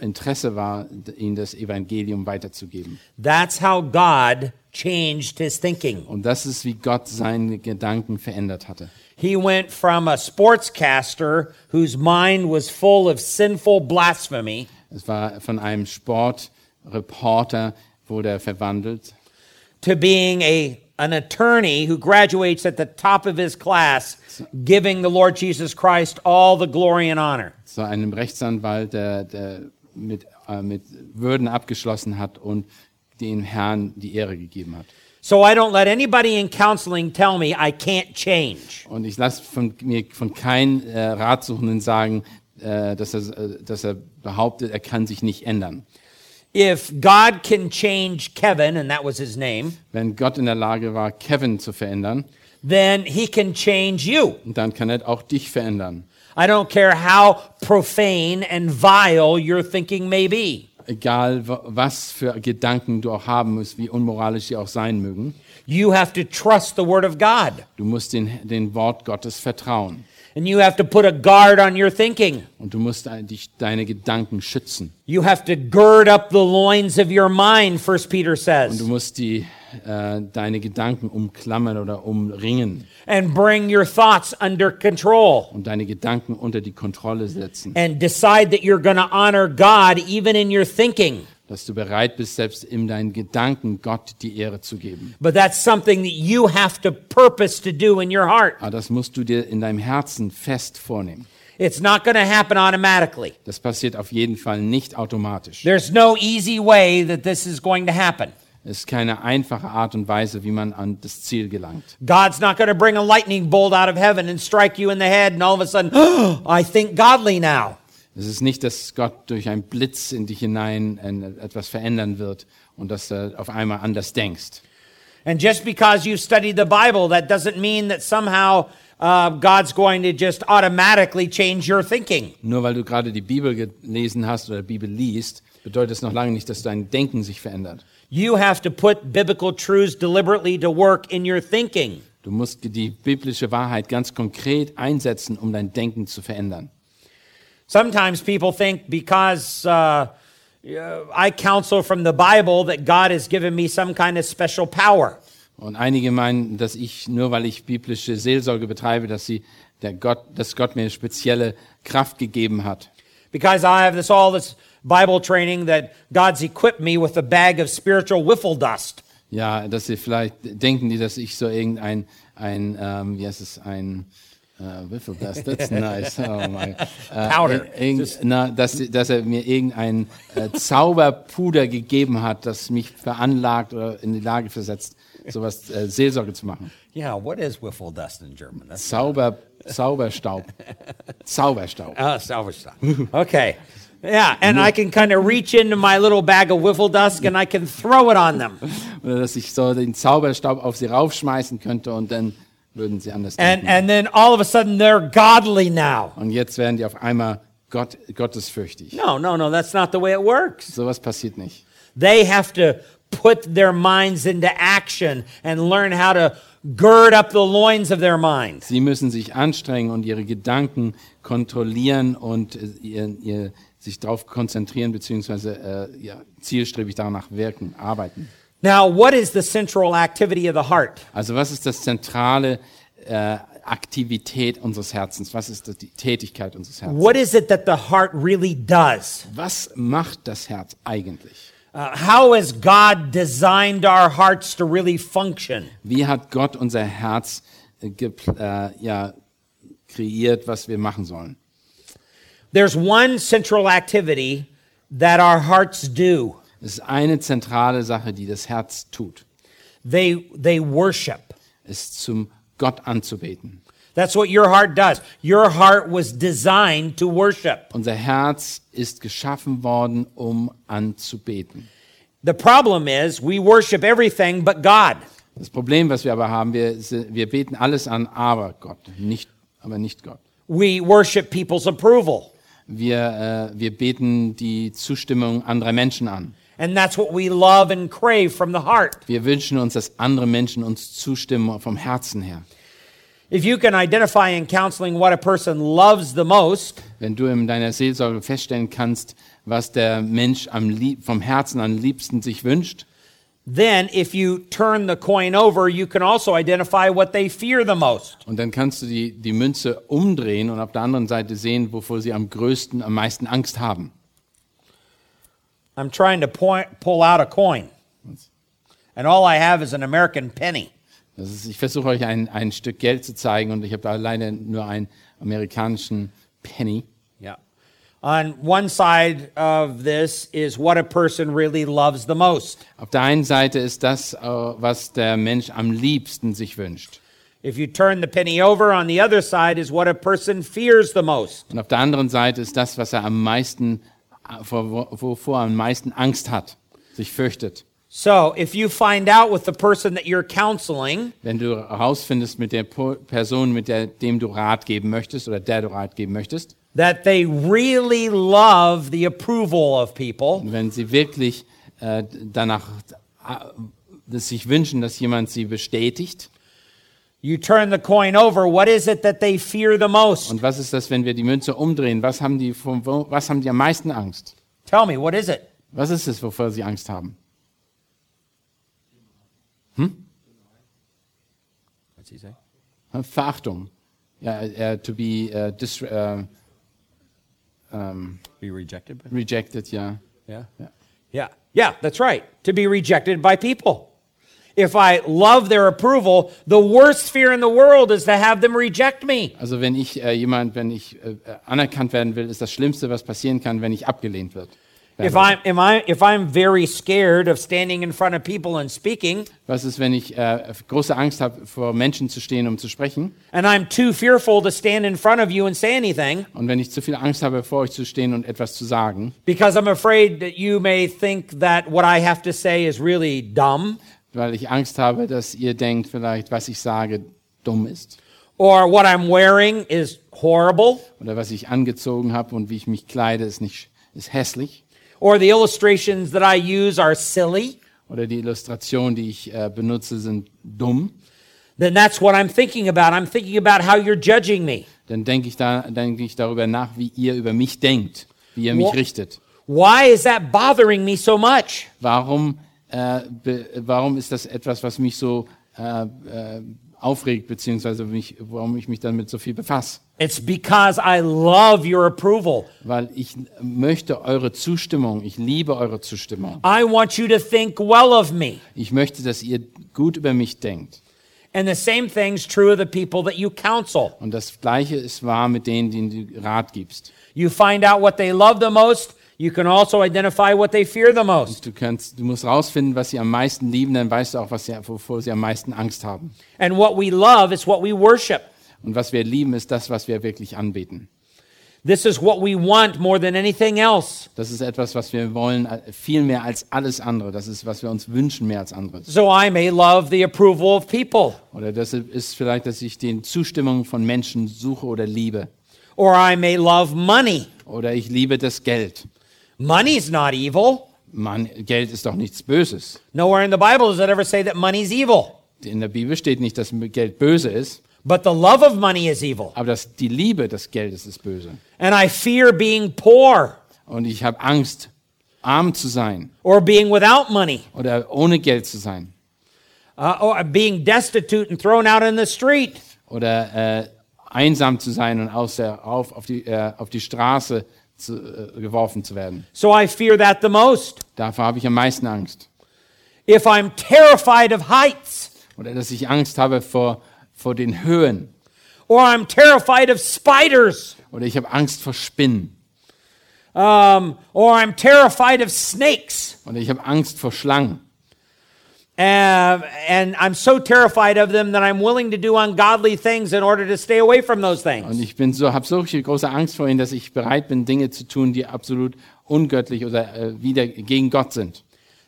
Interesse war, ihnen das Evangelium weiterzugeben. That's how God changed his thinking. Und das ist, wie Gott seine Gedanken verändert hatte. He went from a sportscaster whose mind was full of sinful blasphemy Es war von einem Sportreporter, wurde er verwandelt, to being a an attorney who graduates at the top of his class, giving the Lord Jesus Christ all the glory and honor. zu einem Rechtsanwalt, der, der mit, äh, mit Würden abgeschlossen hat und dem Herrn die Ehre gegeben hat. So I don't let anybody in counseling tell me I can't change. Und ich lasse von mir von keinem äh, Ratsuchenden sagen, äh, dass, er, äh, dass er behauptet, er kann sich nicht ändern. If God can change Kevin, and that was his name, Wenn Gott in der Lage war, Kevin zu verändern, then he can change you. dann kann er auch dich verändern. I don't care how profane and vile your thinking may be. Egal, wa- was für Gedanken du auch haben musst, wie unmoralisch sie auch sein mögen. You have to trust the Word of God. Du musst den, den Wort Gottes vertrauen. And you have to put a guard on your thinking. Und du musst dich, deine Gedanken schützen. You have to gird up the loins of your mind, First Peter Und du says, musst die, äh, deine Gedanken umklammern oder umringen and bring your thoughts under control und deine Gedanken unter die Kontrolle setzen. and decide that you're going to honor God even in your thinking. Dass du bereit bist, selbst in deinen Gedanken Gott die Ehre zu geben. But that's something that you have to purpose to do in your heart. Aber das musst du dir in deinem Herzen fest vornehmen. It's not going to happen automatically. Das passiert auf jeden Fall nicht automatisch. There's no easy way that this is going to happen. Es ist keine einfache Art und Weise, wie man an das Ziel gelangt. God's not going to bring a lightning bolt out of heaven and strike you in the head, and all of a sudden, I think godly now. Es ist nicht, dass Gott durch einen Blitz in dich hinein etwas verändern wird und dass du auf einmal anders denkst. And just because you've studied the Bible, that doesn't mean that somehow uh, God's going to just automatically change your thinking. Nur weil du gerade die Bibel gelesen hast oder die Bibel liest, bedeutet es noch lange nicht, dass dein Denken sich verändert. You have to put biblical truths deliberately to work in your thinking. Du musst die biblische Wahrheit ganz konkret einsetzen, um dein Denken zu verändern. Sometimes people think because uh, uh, I counsel from the Bible that God has given me some kind of special power. Und einige meinen, dass ich, nur weil ich biblische Seelsorge betreibe, dass, sie, der Gott, dass Gott mir eine spezielle Kraft gegeben hat. Because I have this all this Bible training that God's equipped me with a bag of spiritual wiffle dust. Ja, dass sie vielleicht denken, die, dass ich so irgendein, ein, ähm, wie heißt es, ein, äh, Wiffle das, that's nice. Oh my. Äh, Powder. Irgend, na, dass, dass er mir irgendein äh, Zauberpuder gegeben hat, das mich veranlagt oder in die Lage versetzt, sowas äh, Seelsorge zu machen. Yeah, what is wiffle dust in German? That's Zauber, Zauberstaub. Zauberstaub. salvage stuff. Okay. Yeah, and I can kind of reach into my little bag of wiffle dust and I can throw it on them. Oder dass ich so den Zauberstaub auf sie raufschmeißen könnte und dann würden sie anders And denken. and then all of a sudden they're godly now. Und jetzt werden die auf einmal Gott, gottesfürchtig. No, no, no, that's not the way it works. Sowas passiert nicht. They have to put their minds into action and learn how to gird up the loins of their minds. Sie müssen sich anstrengen und ihre Gedanken kontrollieren und äh, ihr, ihr, sich darauf konzentrieren, beziehungsweise äh, ja, zielstrebig danach wirken, arbeiten. Now, what is the central activity of the heart? Also was ist das zentrale äh, Aktivität unseres Herzens? Was ist die Tätigkeit unseres Herzens? What is it that the heart really does? Was macht das Herz eigentlich? Uh, how has God designed our hearts to really function? Wie hat Gott unser Herz äh, äh, ja, kreiert, was wir machen sollen? There's one central activity that our hearts do. Es ist eine zentrale Sache, die das Herz tut, They they worship. ist zum Gott anzubeten. That's what your heart does. Your heart was designed to worship. Unser Herz ist geschaffen worden, um anzubeten. The problem is we worship everything but God. Das Problem, was wir aber haben, wir, wir beten alles an, aber Gott, nicht, aber nicht Gott. We worship people's approval. Wir, äh, wir beten die Zustimmung anderer Menschen an. And that's what we love and crave from the heart. Wir wünschen uns, dass andere Menschen uns zustimmen vom Herzen her. If you can identify in counseling what a person loves the most, Wenn du in deiner Seelsorge feststellen kannst, was der Mensch am lieb, vom Herzen am liebsten sich wünscht, then if you turn the coin over, you can also identify what they fear the most. und dann kannst du die, die Münze umdrehen und auf der anderen Seite sehen, wovor sie am größten, am meisten Angst haben. I'm trying to point, pull out a coin, and all I have is an American penny. Das ist, ich versuche euch ein, ein Stück Geld zu zeigen und ich habe da leider nur einen amerikanischen Penny. On one side of this is what a person really loves the most. Auf der einen Seite ist das, äh, was der Mensch am liebsten sich wünscht. If you turn the penny over, on the other side is what a person fears the most. Und auf der anderen Seite ist das, was er am meisten, äh, vor- wovor er am meisten Angst hat, sich fürchtet. So, if you find out with the person that you're counseling Wenn du herausfindest mit der Person, mit der, dem du Rat geben möchtest oder der du Rat geben möchtest, that they really love the approval of people, wenn sie wirklich äh, danach äh, sich wünschen, dass jemand sie bestätigt, you turn the coin over, what is it that they fear the most? und was ist das, wenn wir die Münze umdrehen? Was haben die, wo- was haben die am meisten Angst? Tell me, what is it? Was ist es, wovor sie Angst haben? What's he say? Verachtung. Ja, äh, to be äh, dis, äh, ähm, Be rejected? rejected, ja. Yeah. Ja. Yeah. Yeah, that's right. To be rejected by people. If I love their approval, the worst fear in the world is to have them reject me. Also wenn ich äh, jemand, wenn ich äh, äh anerkannt werden will, ist das Schlimmste, was passieren kann, wenn ich abgelehnt wird. If I'm, am I, if I'm very scared of standing in front of people and speaking, Was ist, wenn ich äh, große Angst habe, vor Menschen zu stehen, um zu sprechen? and I'm too fearful to stand in front of you and say anything Und wenn ich zu viel Angst habe, vor euch zu stehen und etwas zu sagen, because I'm afraid that you may think that what I have to say is really dumb weil ich Angst habe, dass ihr denkt vielleicht, was ich sage, dumm ist. or what I'm wearing is horrible Oder was ich angezogen habe und wie ich mich kleide, ist, nicht, ist hässlich. Or the illustrations that I use are silly, Oder die Illustrationen, die ich äh, benutze, sind dumm. then that's what I'm thinking about. I'm thinking about how you're judging me. Dann denke ich, da, denke ich darüber nach, wie ihr über mich denkt, wie ihr mich Wo- richtet. Why is that bothering me so much? Warum, äh, warum ist das etwas, was mich so äh, äh, aufregt, beziehungsweise mich, warum ich mich damit so viel befasse? It's because I love your approval. Weil ich möchte eure Zustimmung, ich liebe eure Zustimmung. I want you to think well of me. Ich möchte, dass ihr gut über mich denkt. And the same thing's true of the people that you counsel. Und das Gleiche ist wahr mit denen, denen du Rat gibst. You find out what they love the most. You can also identify what they fear the most. Du, kannst, du musst rausfinden, was sie am meisten lieben, dann weißt du auch, was sie, wovor sie am meisten Angst haben. And what we love is what we worship. Und was wir lieben, ist das, was wir wirklich anbeten. This is what we want more than anything else. Das ist etwas, was wir wollen, äh, viel mehr als alles andere. Das ist, was wir uns wünschen, mehr als anderes. So I may love the approval of people, Oder das ist vielleicht, dass ich die Zustimmung von Menschen suche oder liebe. or I may love money. Oder ich liebe das Geld. Money's not evil. Mann, Geld ist doch nichts Böses. Nowhere in the Bible does it ever say that money's evil. In der Bibel steht nicht, dass Geld böse ist, But the love of money is evil. aber dass die Liebe des Geldes ist böse. And I fear being poor Und ich habe Angst, arm zu sein or being without money oder ohne Geld zu sein uh, or being destitute and thrown out in the street. oder äh, einsam zu sein und aus der, auf, auf, die, äh, auf die Straße zu, äh, geworfen zu werden. So I fear that the most. Davor habe ich am meisten Angst. If I'm terrified of heights Oder dass ich Angst habe vor, vor den Höhen. or I'm terrified of spiders Oder ich habe Angst vor Spinnen. um, or I'm terrified of snakes, Oder ich habe Angst vor Schlangen. Um, and I'm so terrified of them that I'm willing to do ungodly things in order to stay away from those Und things. ich bin so, habe solche große Angst vor ihnen, dass ich bereit bin, Dinge zu tun, die absolut ungöttlich oder äh, wieder gegen Gott sind.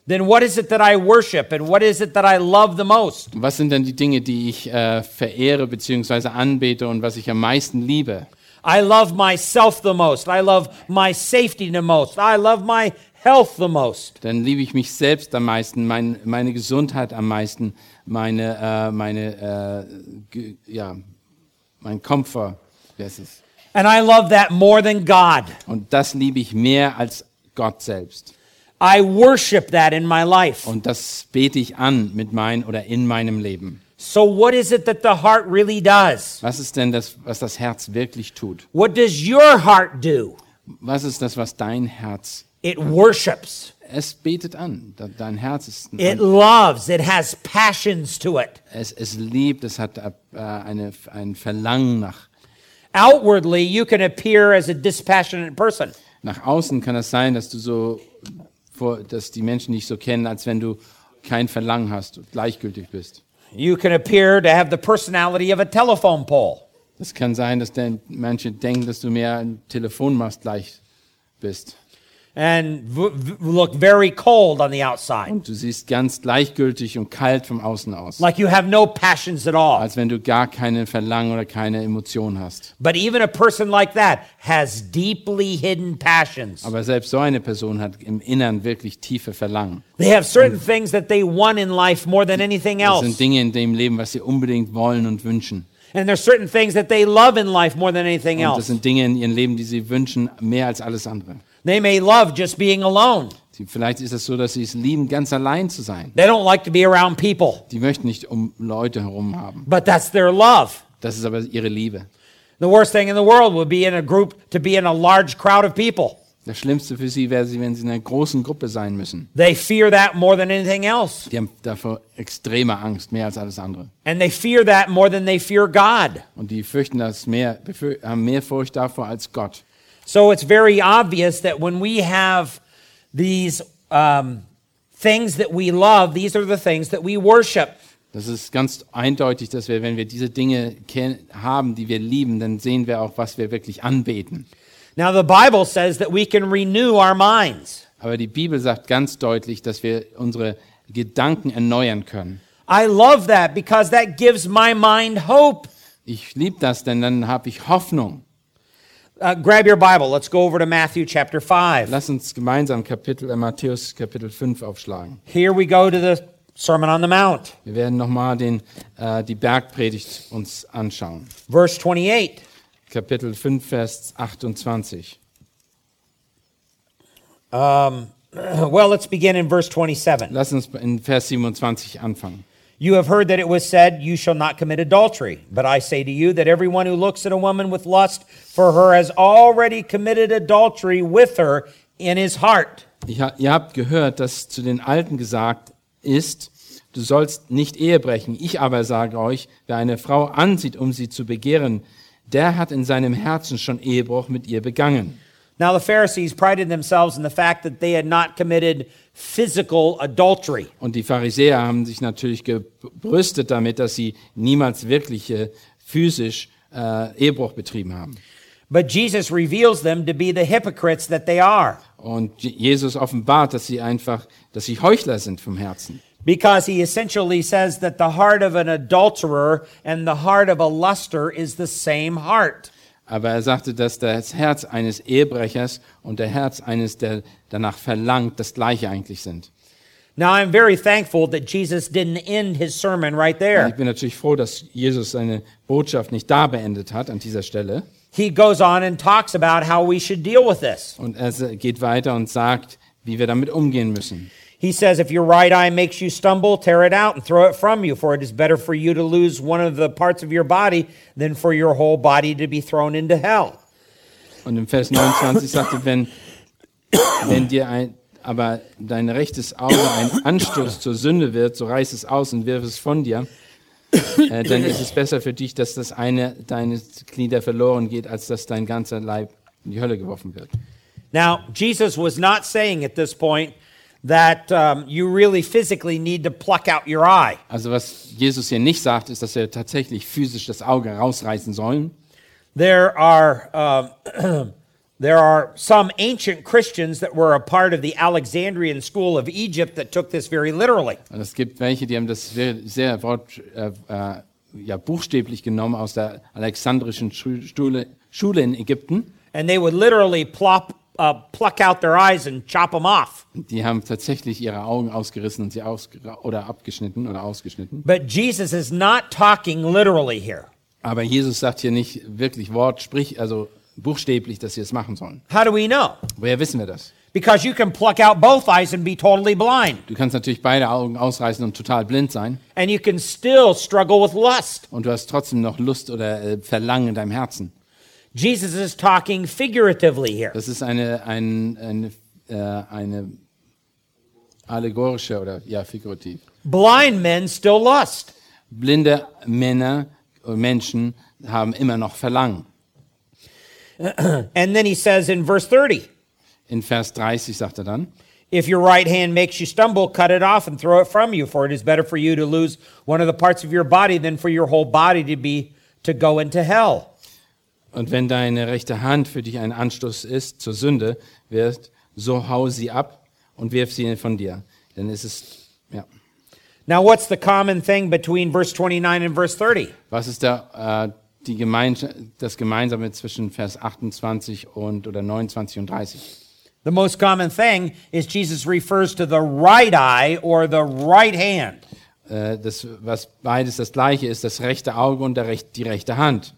Then what is it that I worship and what is it that I love the most? Was sind denn die Dinge, die ich äh, verehre bzw. anbete und was ich am meisten liebe? I love myself the most. I love my safety the most. I love my health the most. Dann liebe ich mich selbst am meisten, mein, meine Gesundheit am meisten, meine, äh, meine, äh, ja, mein Komfort. Das ist. And I love that more than God. Und das liebe ich mehr als Gott selbst. I worship that in my life. Und das bete ich an mit mein oder in meinem Leben. So, what is it that the heart really does? Was ist denn das, was das Herz wirklich tut? What does your heart do? Was ist das, was dein Herz, It worships, es betet an. Dein Herz ist, it loves, it has passions to it. es, es liebt, es hat äh, eine, ein Verlangen nach, Outwardly, you can appear as a dispassionate person. nach außen kann es sein, dass du so, vor, dass die Menschen dich so kennen, als wenn du kein Verlangen hast und gleichgültig bist. You can appear to have the personality of a telephone pole. Es kann sein, dass denn manche denken, dass du mehr ein Telefonmast gleich bist. And look very cold on the outside, Und du siehst ganz gleichgültig und kalt vom Außen aus. like you have no passions at all. Als wenn du gar keine Verlangen oder keine Emotion hast. But even a person like that has deeply hidden passions. Aber selbst so eine Person hat im Innern wirklich tiefe Verlangen. They have certain things that they want in life more than anything Das sind else. Dinge in dem Leben, was sie unbedingt wollen und wünschen. And there's certain things that they love in life more than anything Und das else. sind Dinge in ihrem Leben, die sie wünschen, mehr als alles andere. They may love just being alone. Vielleicht ist es so, dass sie es lieben, ganz allein zu sein. They don't like to be around people, Die möchten nicht um Leute herum haben. but that's their love. Das ist aber ihre Liebe. The worst thing in the world would be in a group to be in a large crowd of people. Das Schlimmste für sie wäre, wenn sie in einer großen Gruppe sein müssen. They fear that more than anything else. Die haben davor extreme Angst, mehr als alles andere. And they fear that more than they fear God. Und die fürchten das mehr, haben mehr Furcht davor als Gott. So it's very obvious that when we have these um, things that we love, these are the things that we worship. Das ist ganz eindeutig, dass wir, wenn wir diese Dinge haben, die wir lieben, dann sehen wir auch, was wir wirklich anbeten. Now, the Bible says that we can renew our minds. Aber die Bibel sagt ganz deutlich, dass wir unsere Gedanken erneuern können. I love that because that gives my mind hope. Ich liebe das, denn dann habe ich Hoffnung. Uh, grab your Bible. Let's go over to Matthew chapter 5. Lass uns gemeinsam Kapitel, äh, Matthäus Kapitel 5 aufschlagen. Here we go to the Sermon on the Mount, Wir werden nochmal äh, die Bergpredigt uns anschauen. verse 28. Kapitel 5, Vers 28. Um, well, let's begin in verse 27. Lass uns in Vers 27 anfangen. You have heard that it was said, You shall not commit adultery. But I say to you that everyone who looks at a woman with lust for her has already committed adultery with her in his heart. Ihr habt gehört, dass zu den Alten gesagt ist, du sollst nicht Ehe brechen. Ich aber sage euch, wer eine Frau ansieht, um sie zu begehren, der hat in seinem Herzen schon Ehebruch mit ihr begangen. Now, the Pharisees prided themselves in the fact that they had not committed physical adultery. Und die Pharisäer haben sich natürlich gebrüstet damit, dass sie niemals wirklich physisch äh, Ehebruch betrieben haben. But Jesus reveals them to be the hypocrites that they are, Und Je- Jesus offenbart, dass sie einfach, dass sie Heuchler sind vom Herzen. because he essentially says that the heart of an adulterer and the heart of a luster is the same heart. Aber er sagte, dass das Herz eines Ehebrechers und der Herz eines, der danach verlangt, das gleiche eigentlich sind. Now, I'm very thankful that Jesus didn't end his sermon right Ich there. bin natürlich froh, dass Jesus seine Botschaft nicht da beendet hat, an dieser Stelle. He goes on and talks about how we should deal with this. Und er geht weiter und sagt, wie wir damit umgehen müssen. He says, If your right eye makes you stumble, tear it out and throw it from you, for it is better for you to lose one of the parts of your body than for your whole body to be thrown into hell. Und im Vers 29 sagte, er, wenn, wenn dir ein, aber dein rechtes Auge ein Anstoß zur Sünde wird, so reiß es aus und wirf es von dir. Äh, dann ist es besser für dich, dass das eine deines Glieder verloren geht, als dass dein ganzer Leib in die Hölle geworfen wird. Now, Jesus was not saying at this point that um, you really physically need to pluck out your eye. Also was Jesus hier nicht sagt, ist, dass wir tatsächlich physisch das Auge rausreißen sollen. There are um, there are some ancient Christians that were a part of the Alexandrian school of Egypt that took this very literally. Und es gibt welche, die haben das sehr, sehr wort, äh, äh, ja, buchstäblich genommen aus der alexandrischen Schu- Schule, Schule in Ägypten. And they would literally plop, uh, pluck out their eyes and chop them off. Die haben tatsächlich ihre Augen ausgerissen und sie ausgera- oder abgeschnitten oder ausgeschnitten. But Jesus is not talking literally here. Aber Jesus sagt hier nicht wirklich Wort, sprich, also buchstäblich, dass sie es machen sollen. How do we know? Woher wissen wir das? Because you can pluck out both eyes and be totally blind. Du kannst natürlich beide Augen ausreißen und total blind sein. And you can still struggle with lust. Und du hast trotzdem noch Lust oder äh, Verlangen in deinem Herzen. Jesus is talking figuratively here. Das ist eine, ein, eine, äh, eine allegorische oder ja, figurativ. Blind men still lust. Blinde Männer und Menschen haben immer noch Verlangen. And then he says in verse 30 In Vers 30 sagt er dann, If your right hand makes you stumble, cut it off and throw it from you, for it is better for you to lose one of the parts of your body than for your whole body to be to go into hell. Und wenn deine rechte Hand für dich ein Anstoß ist zur Sünde, wird, so hau sie ab und wirf sie von dir. Ist es, ja. Now, what's the common thing between verse 29 and verse 30? Was ist da äh, die Gemeins das Gemeinsame zwischen Vers 28 und oder 29 und 30? The most common thing is Jesus refers to the right eye or the right hand. Äh, das, was beides das gleiche ist, das rechte Auge und der recht, die rechte Hand.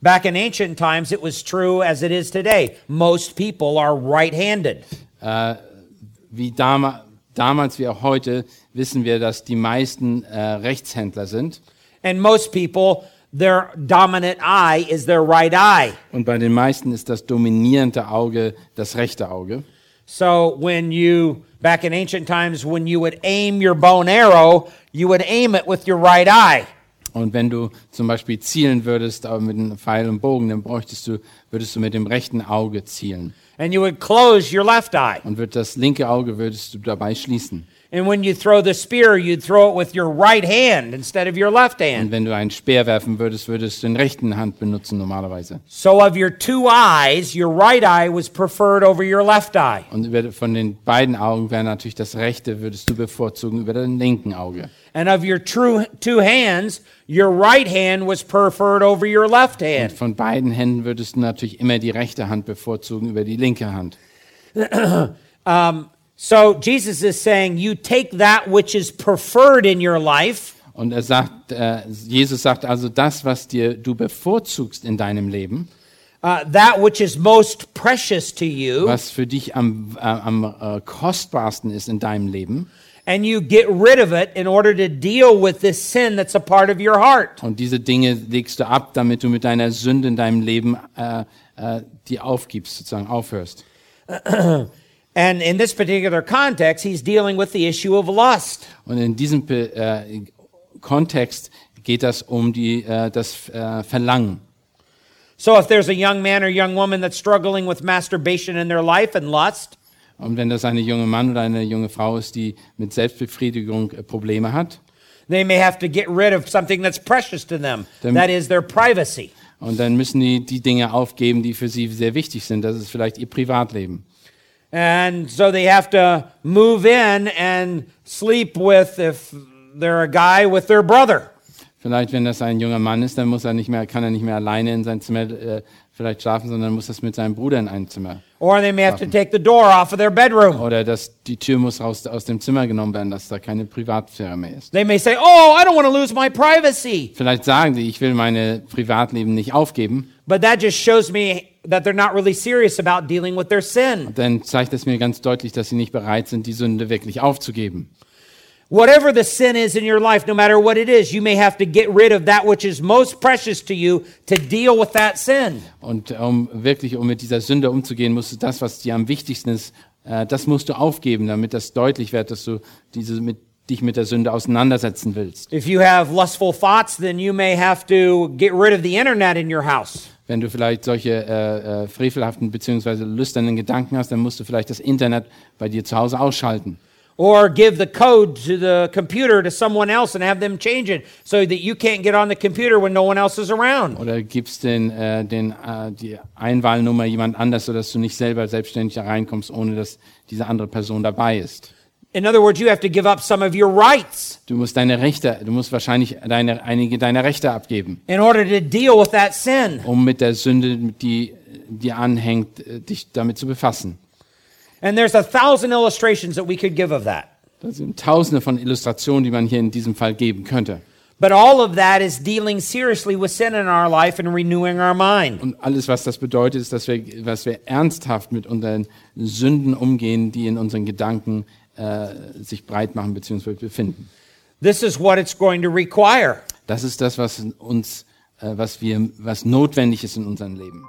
Back in ancient times, it was true as it is today. Most people are right handed. Wie dama, damals wie auch heute wissen wir, dass die meisten äh, Rechtshändler sind. And most people, their dominant eye is their right eye. Und bei den meisten ist das dominierende Auge das rechte Auge. So when you, back in ancient times, when you would aim your bow and arrow, you would aim it with your right eye. Und wenn du zum Beispiel zielen würdest, aber mit einem Pfeil und Bogen, dann bräuchtest du, würdest du mit dem rechten Auge zielen. And you would close your left eye. Und wird das linke Auge würdest du dabei schließen. And when you throw the spear, you'd throw it with your right hand instead of your left Und hand. wenn du einen Speer werfen würdest, würdest du den rechten Hand benutzen normalerweise. So of your two eyes, your right eye was preferred over your left eye. Und von den beiden Augen wäre natürlich das rechte, würdest du bevorzugen über den linken Auge. And of your true two hands, your right hand was preferred over your left Und hand. von beiden Händen würdest du natürlich immer die rechte Hand bevorzugen über die linke Hand. So Jesus is saying, you take that which is preferred in your life Und er sagt, äh, Jesus sagt also, das, was dir du bevorzugst in deinem Leben, uh, that which is most precious to you, was für dich am, äh, am äh, kostbarsten ist in deinem Leben, and you get rid of it in order to deal with this sin that's a part of your heart. und diese Dinge legst du ab, damit du mit deiner Sünde in deinem Leben äh, äh, die aufgibst, sozusagen aufhörst. And in this particular context, he's dealing with the issue of lust. Und in diesem äh, Kontext geht das um die, äh, das äh, Verlangen. So if there's a young man or young woman that's struggling with masturbation in their life and lust, Und wenn das eine junge Mann oder eine junge Frau ist, die mit Selbstbefriedigung äh, Probleme hat, they may have to get rid of something that's precious to them. Then- that is their privacy. und dann müssen die die Dinge aufgeben, die für sie sehr wichtig sind. Das ist vielleicht ihr Privatleben. And so they have to move in and sleep with, if they're a guy, with their brother. Vielleicht, wenn das ein junger Mann ist, dann muss er nicht mehr, kann er nicht mehr alleine in sein Zimmer äh, vielleicht schlafen, sondern muss das mit seinem Bruder in ein Zimmer. Or they may have to take the door off of their bedroom. Oder dass die Tür muss raus aus dem Zimmer genommen werden, dass da keine Privatsphäre mehr ist. They may say, Oh, I don't want to lose my privacy. Vielleicht sagen die, ich will meine Privatleben nicht aufgeben. But that just shows me that they're not really serious about dealing with their sin. Dann zeigt es mir ganz deutlich, dass sie nicht bereit sind, die Sünde wirklich aufzugeben. Whatever the sin is in your life, no matter what it is, you may have to get rid of that which is most precious to you to deal with that sin. Und um wirklich, um mit dieser Sünde umzugehen, musst du das, was dir am wichtigsten ist, äh, das musst du aufgeben, damit das deutlich wird, dass du diese mit, dich mit der Sünde auseinandersetzen willst. If you have lustful thoughts, then you may have to get rid of the internet in your house. Wenn du vielleicht solche äh, äh, frevelhaften bzw. lüsternen Gedanken hast, dann musst du vielleicht das Internet bei dir zu Hause ausschalten. Or give the code to the computer to someone else and have them change it so that you can't get on the computer when no one else is around. Oder gibst den, äh, den, äh, die Einwahlnummer jemand anders, sodass du nicht selber selbstständig reinkommst, ohne dass diese andere Person dabei ist. In other words, you have to give up some of your rights Du musst deine Rechte, du musst wahrscheinlich deine, einige deiner Rechte abgeben, in order to deal with that sin. um mit der Sünde, die dir anhängt, äh, dich damit zu befassen. And there's a thousand illustrations that we could give of that. Das sind tausende von Illustrationen, die man hier in diesem Fall geben könnte. But all of that is dealing seriously with sin in our life and renewing our mind. Und alles, was das bedeutet, ist, dass wir, dass wir ernsthaft mit unseren Sünden umgehen, die in unseren Gedanken äh, sich breit machen bzw. befinden. This is what it's going to require. Das ist das, was uns, äh, was wir, was notwendig ist in unserem Leben.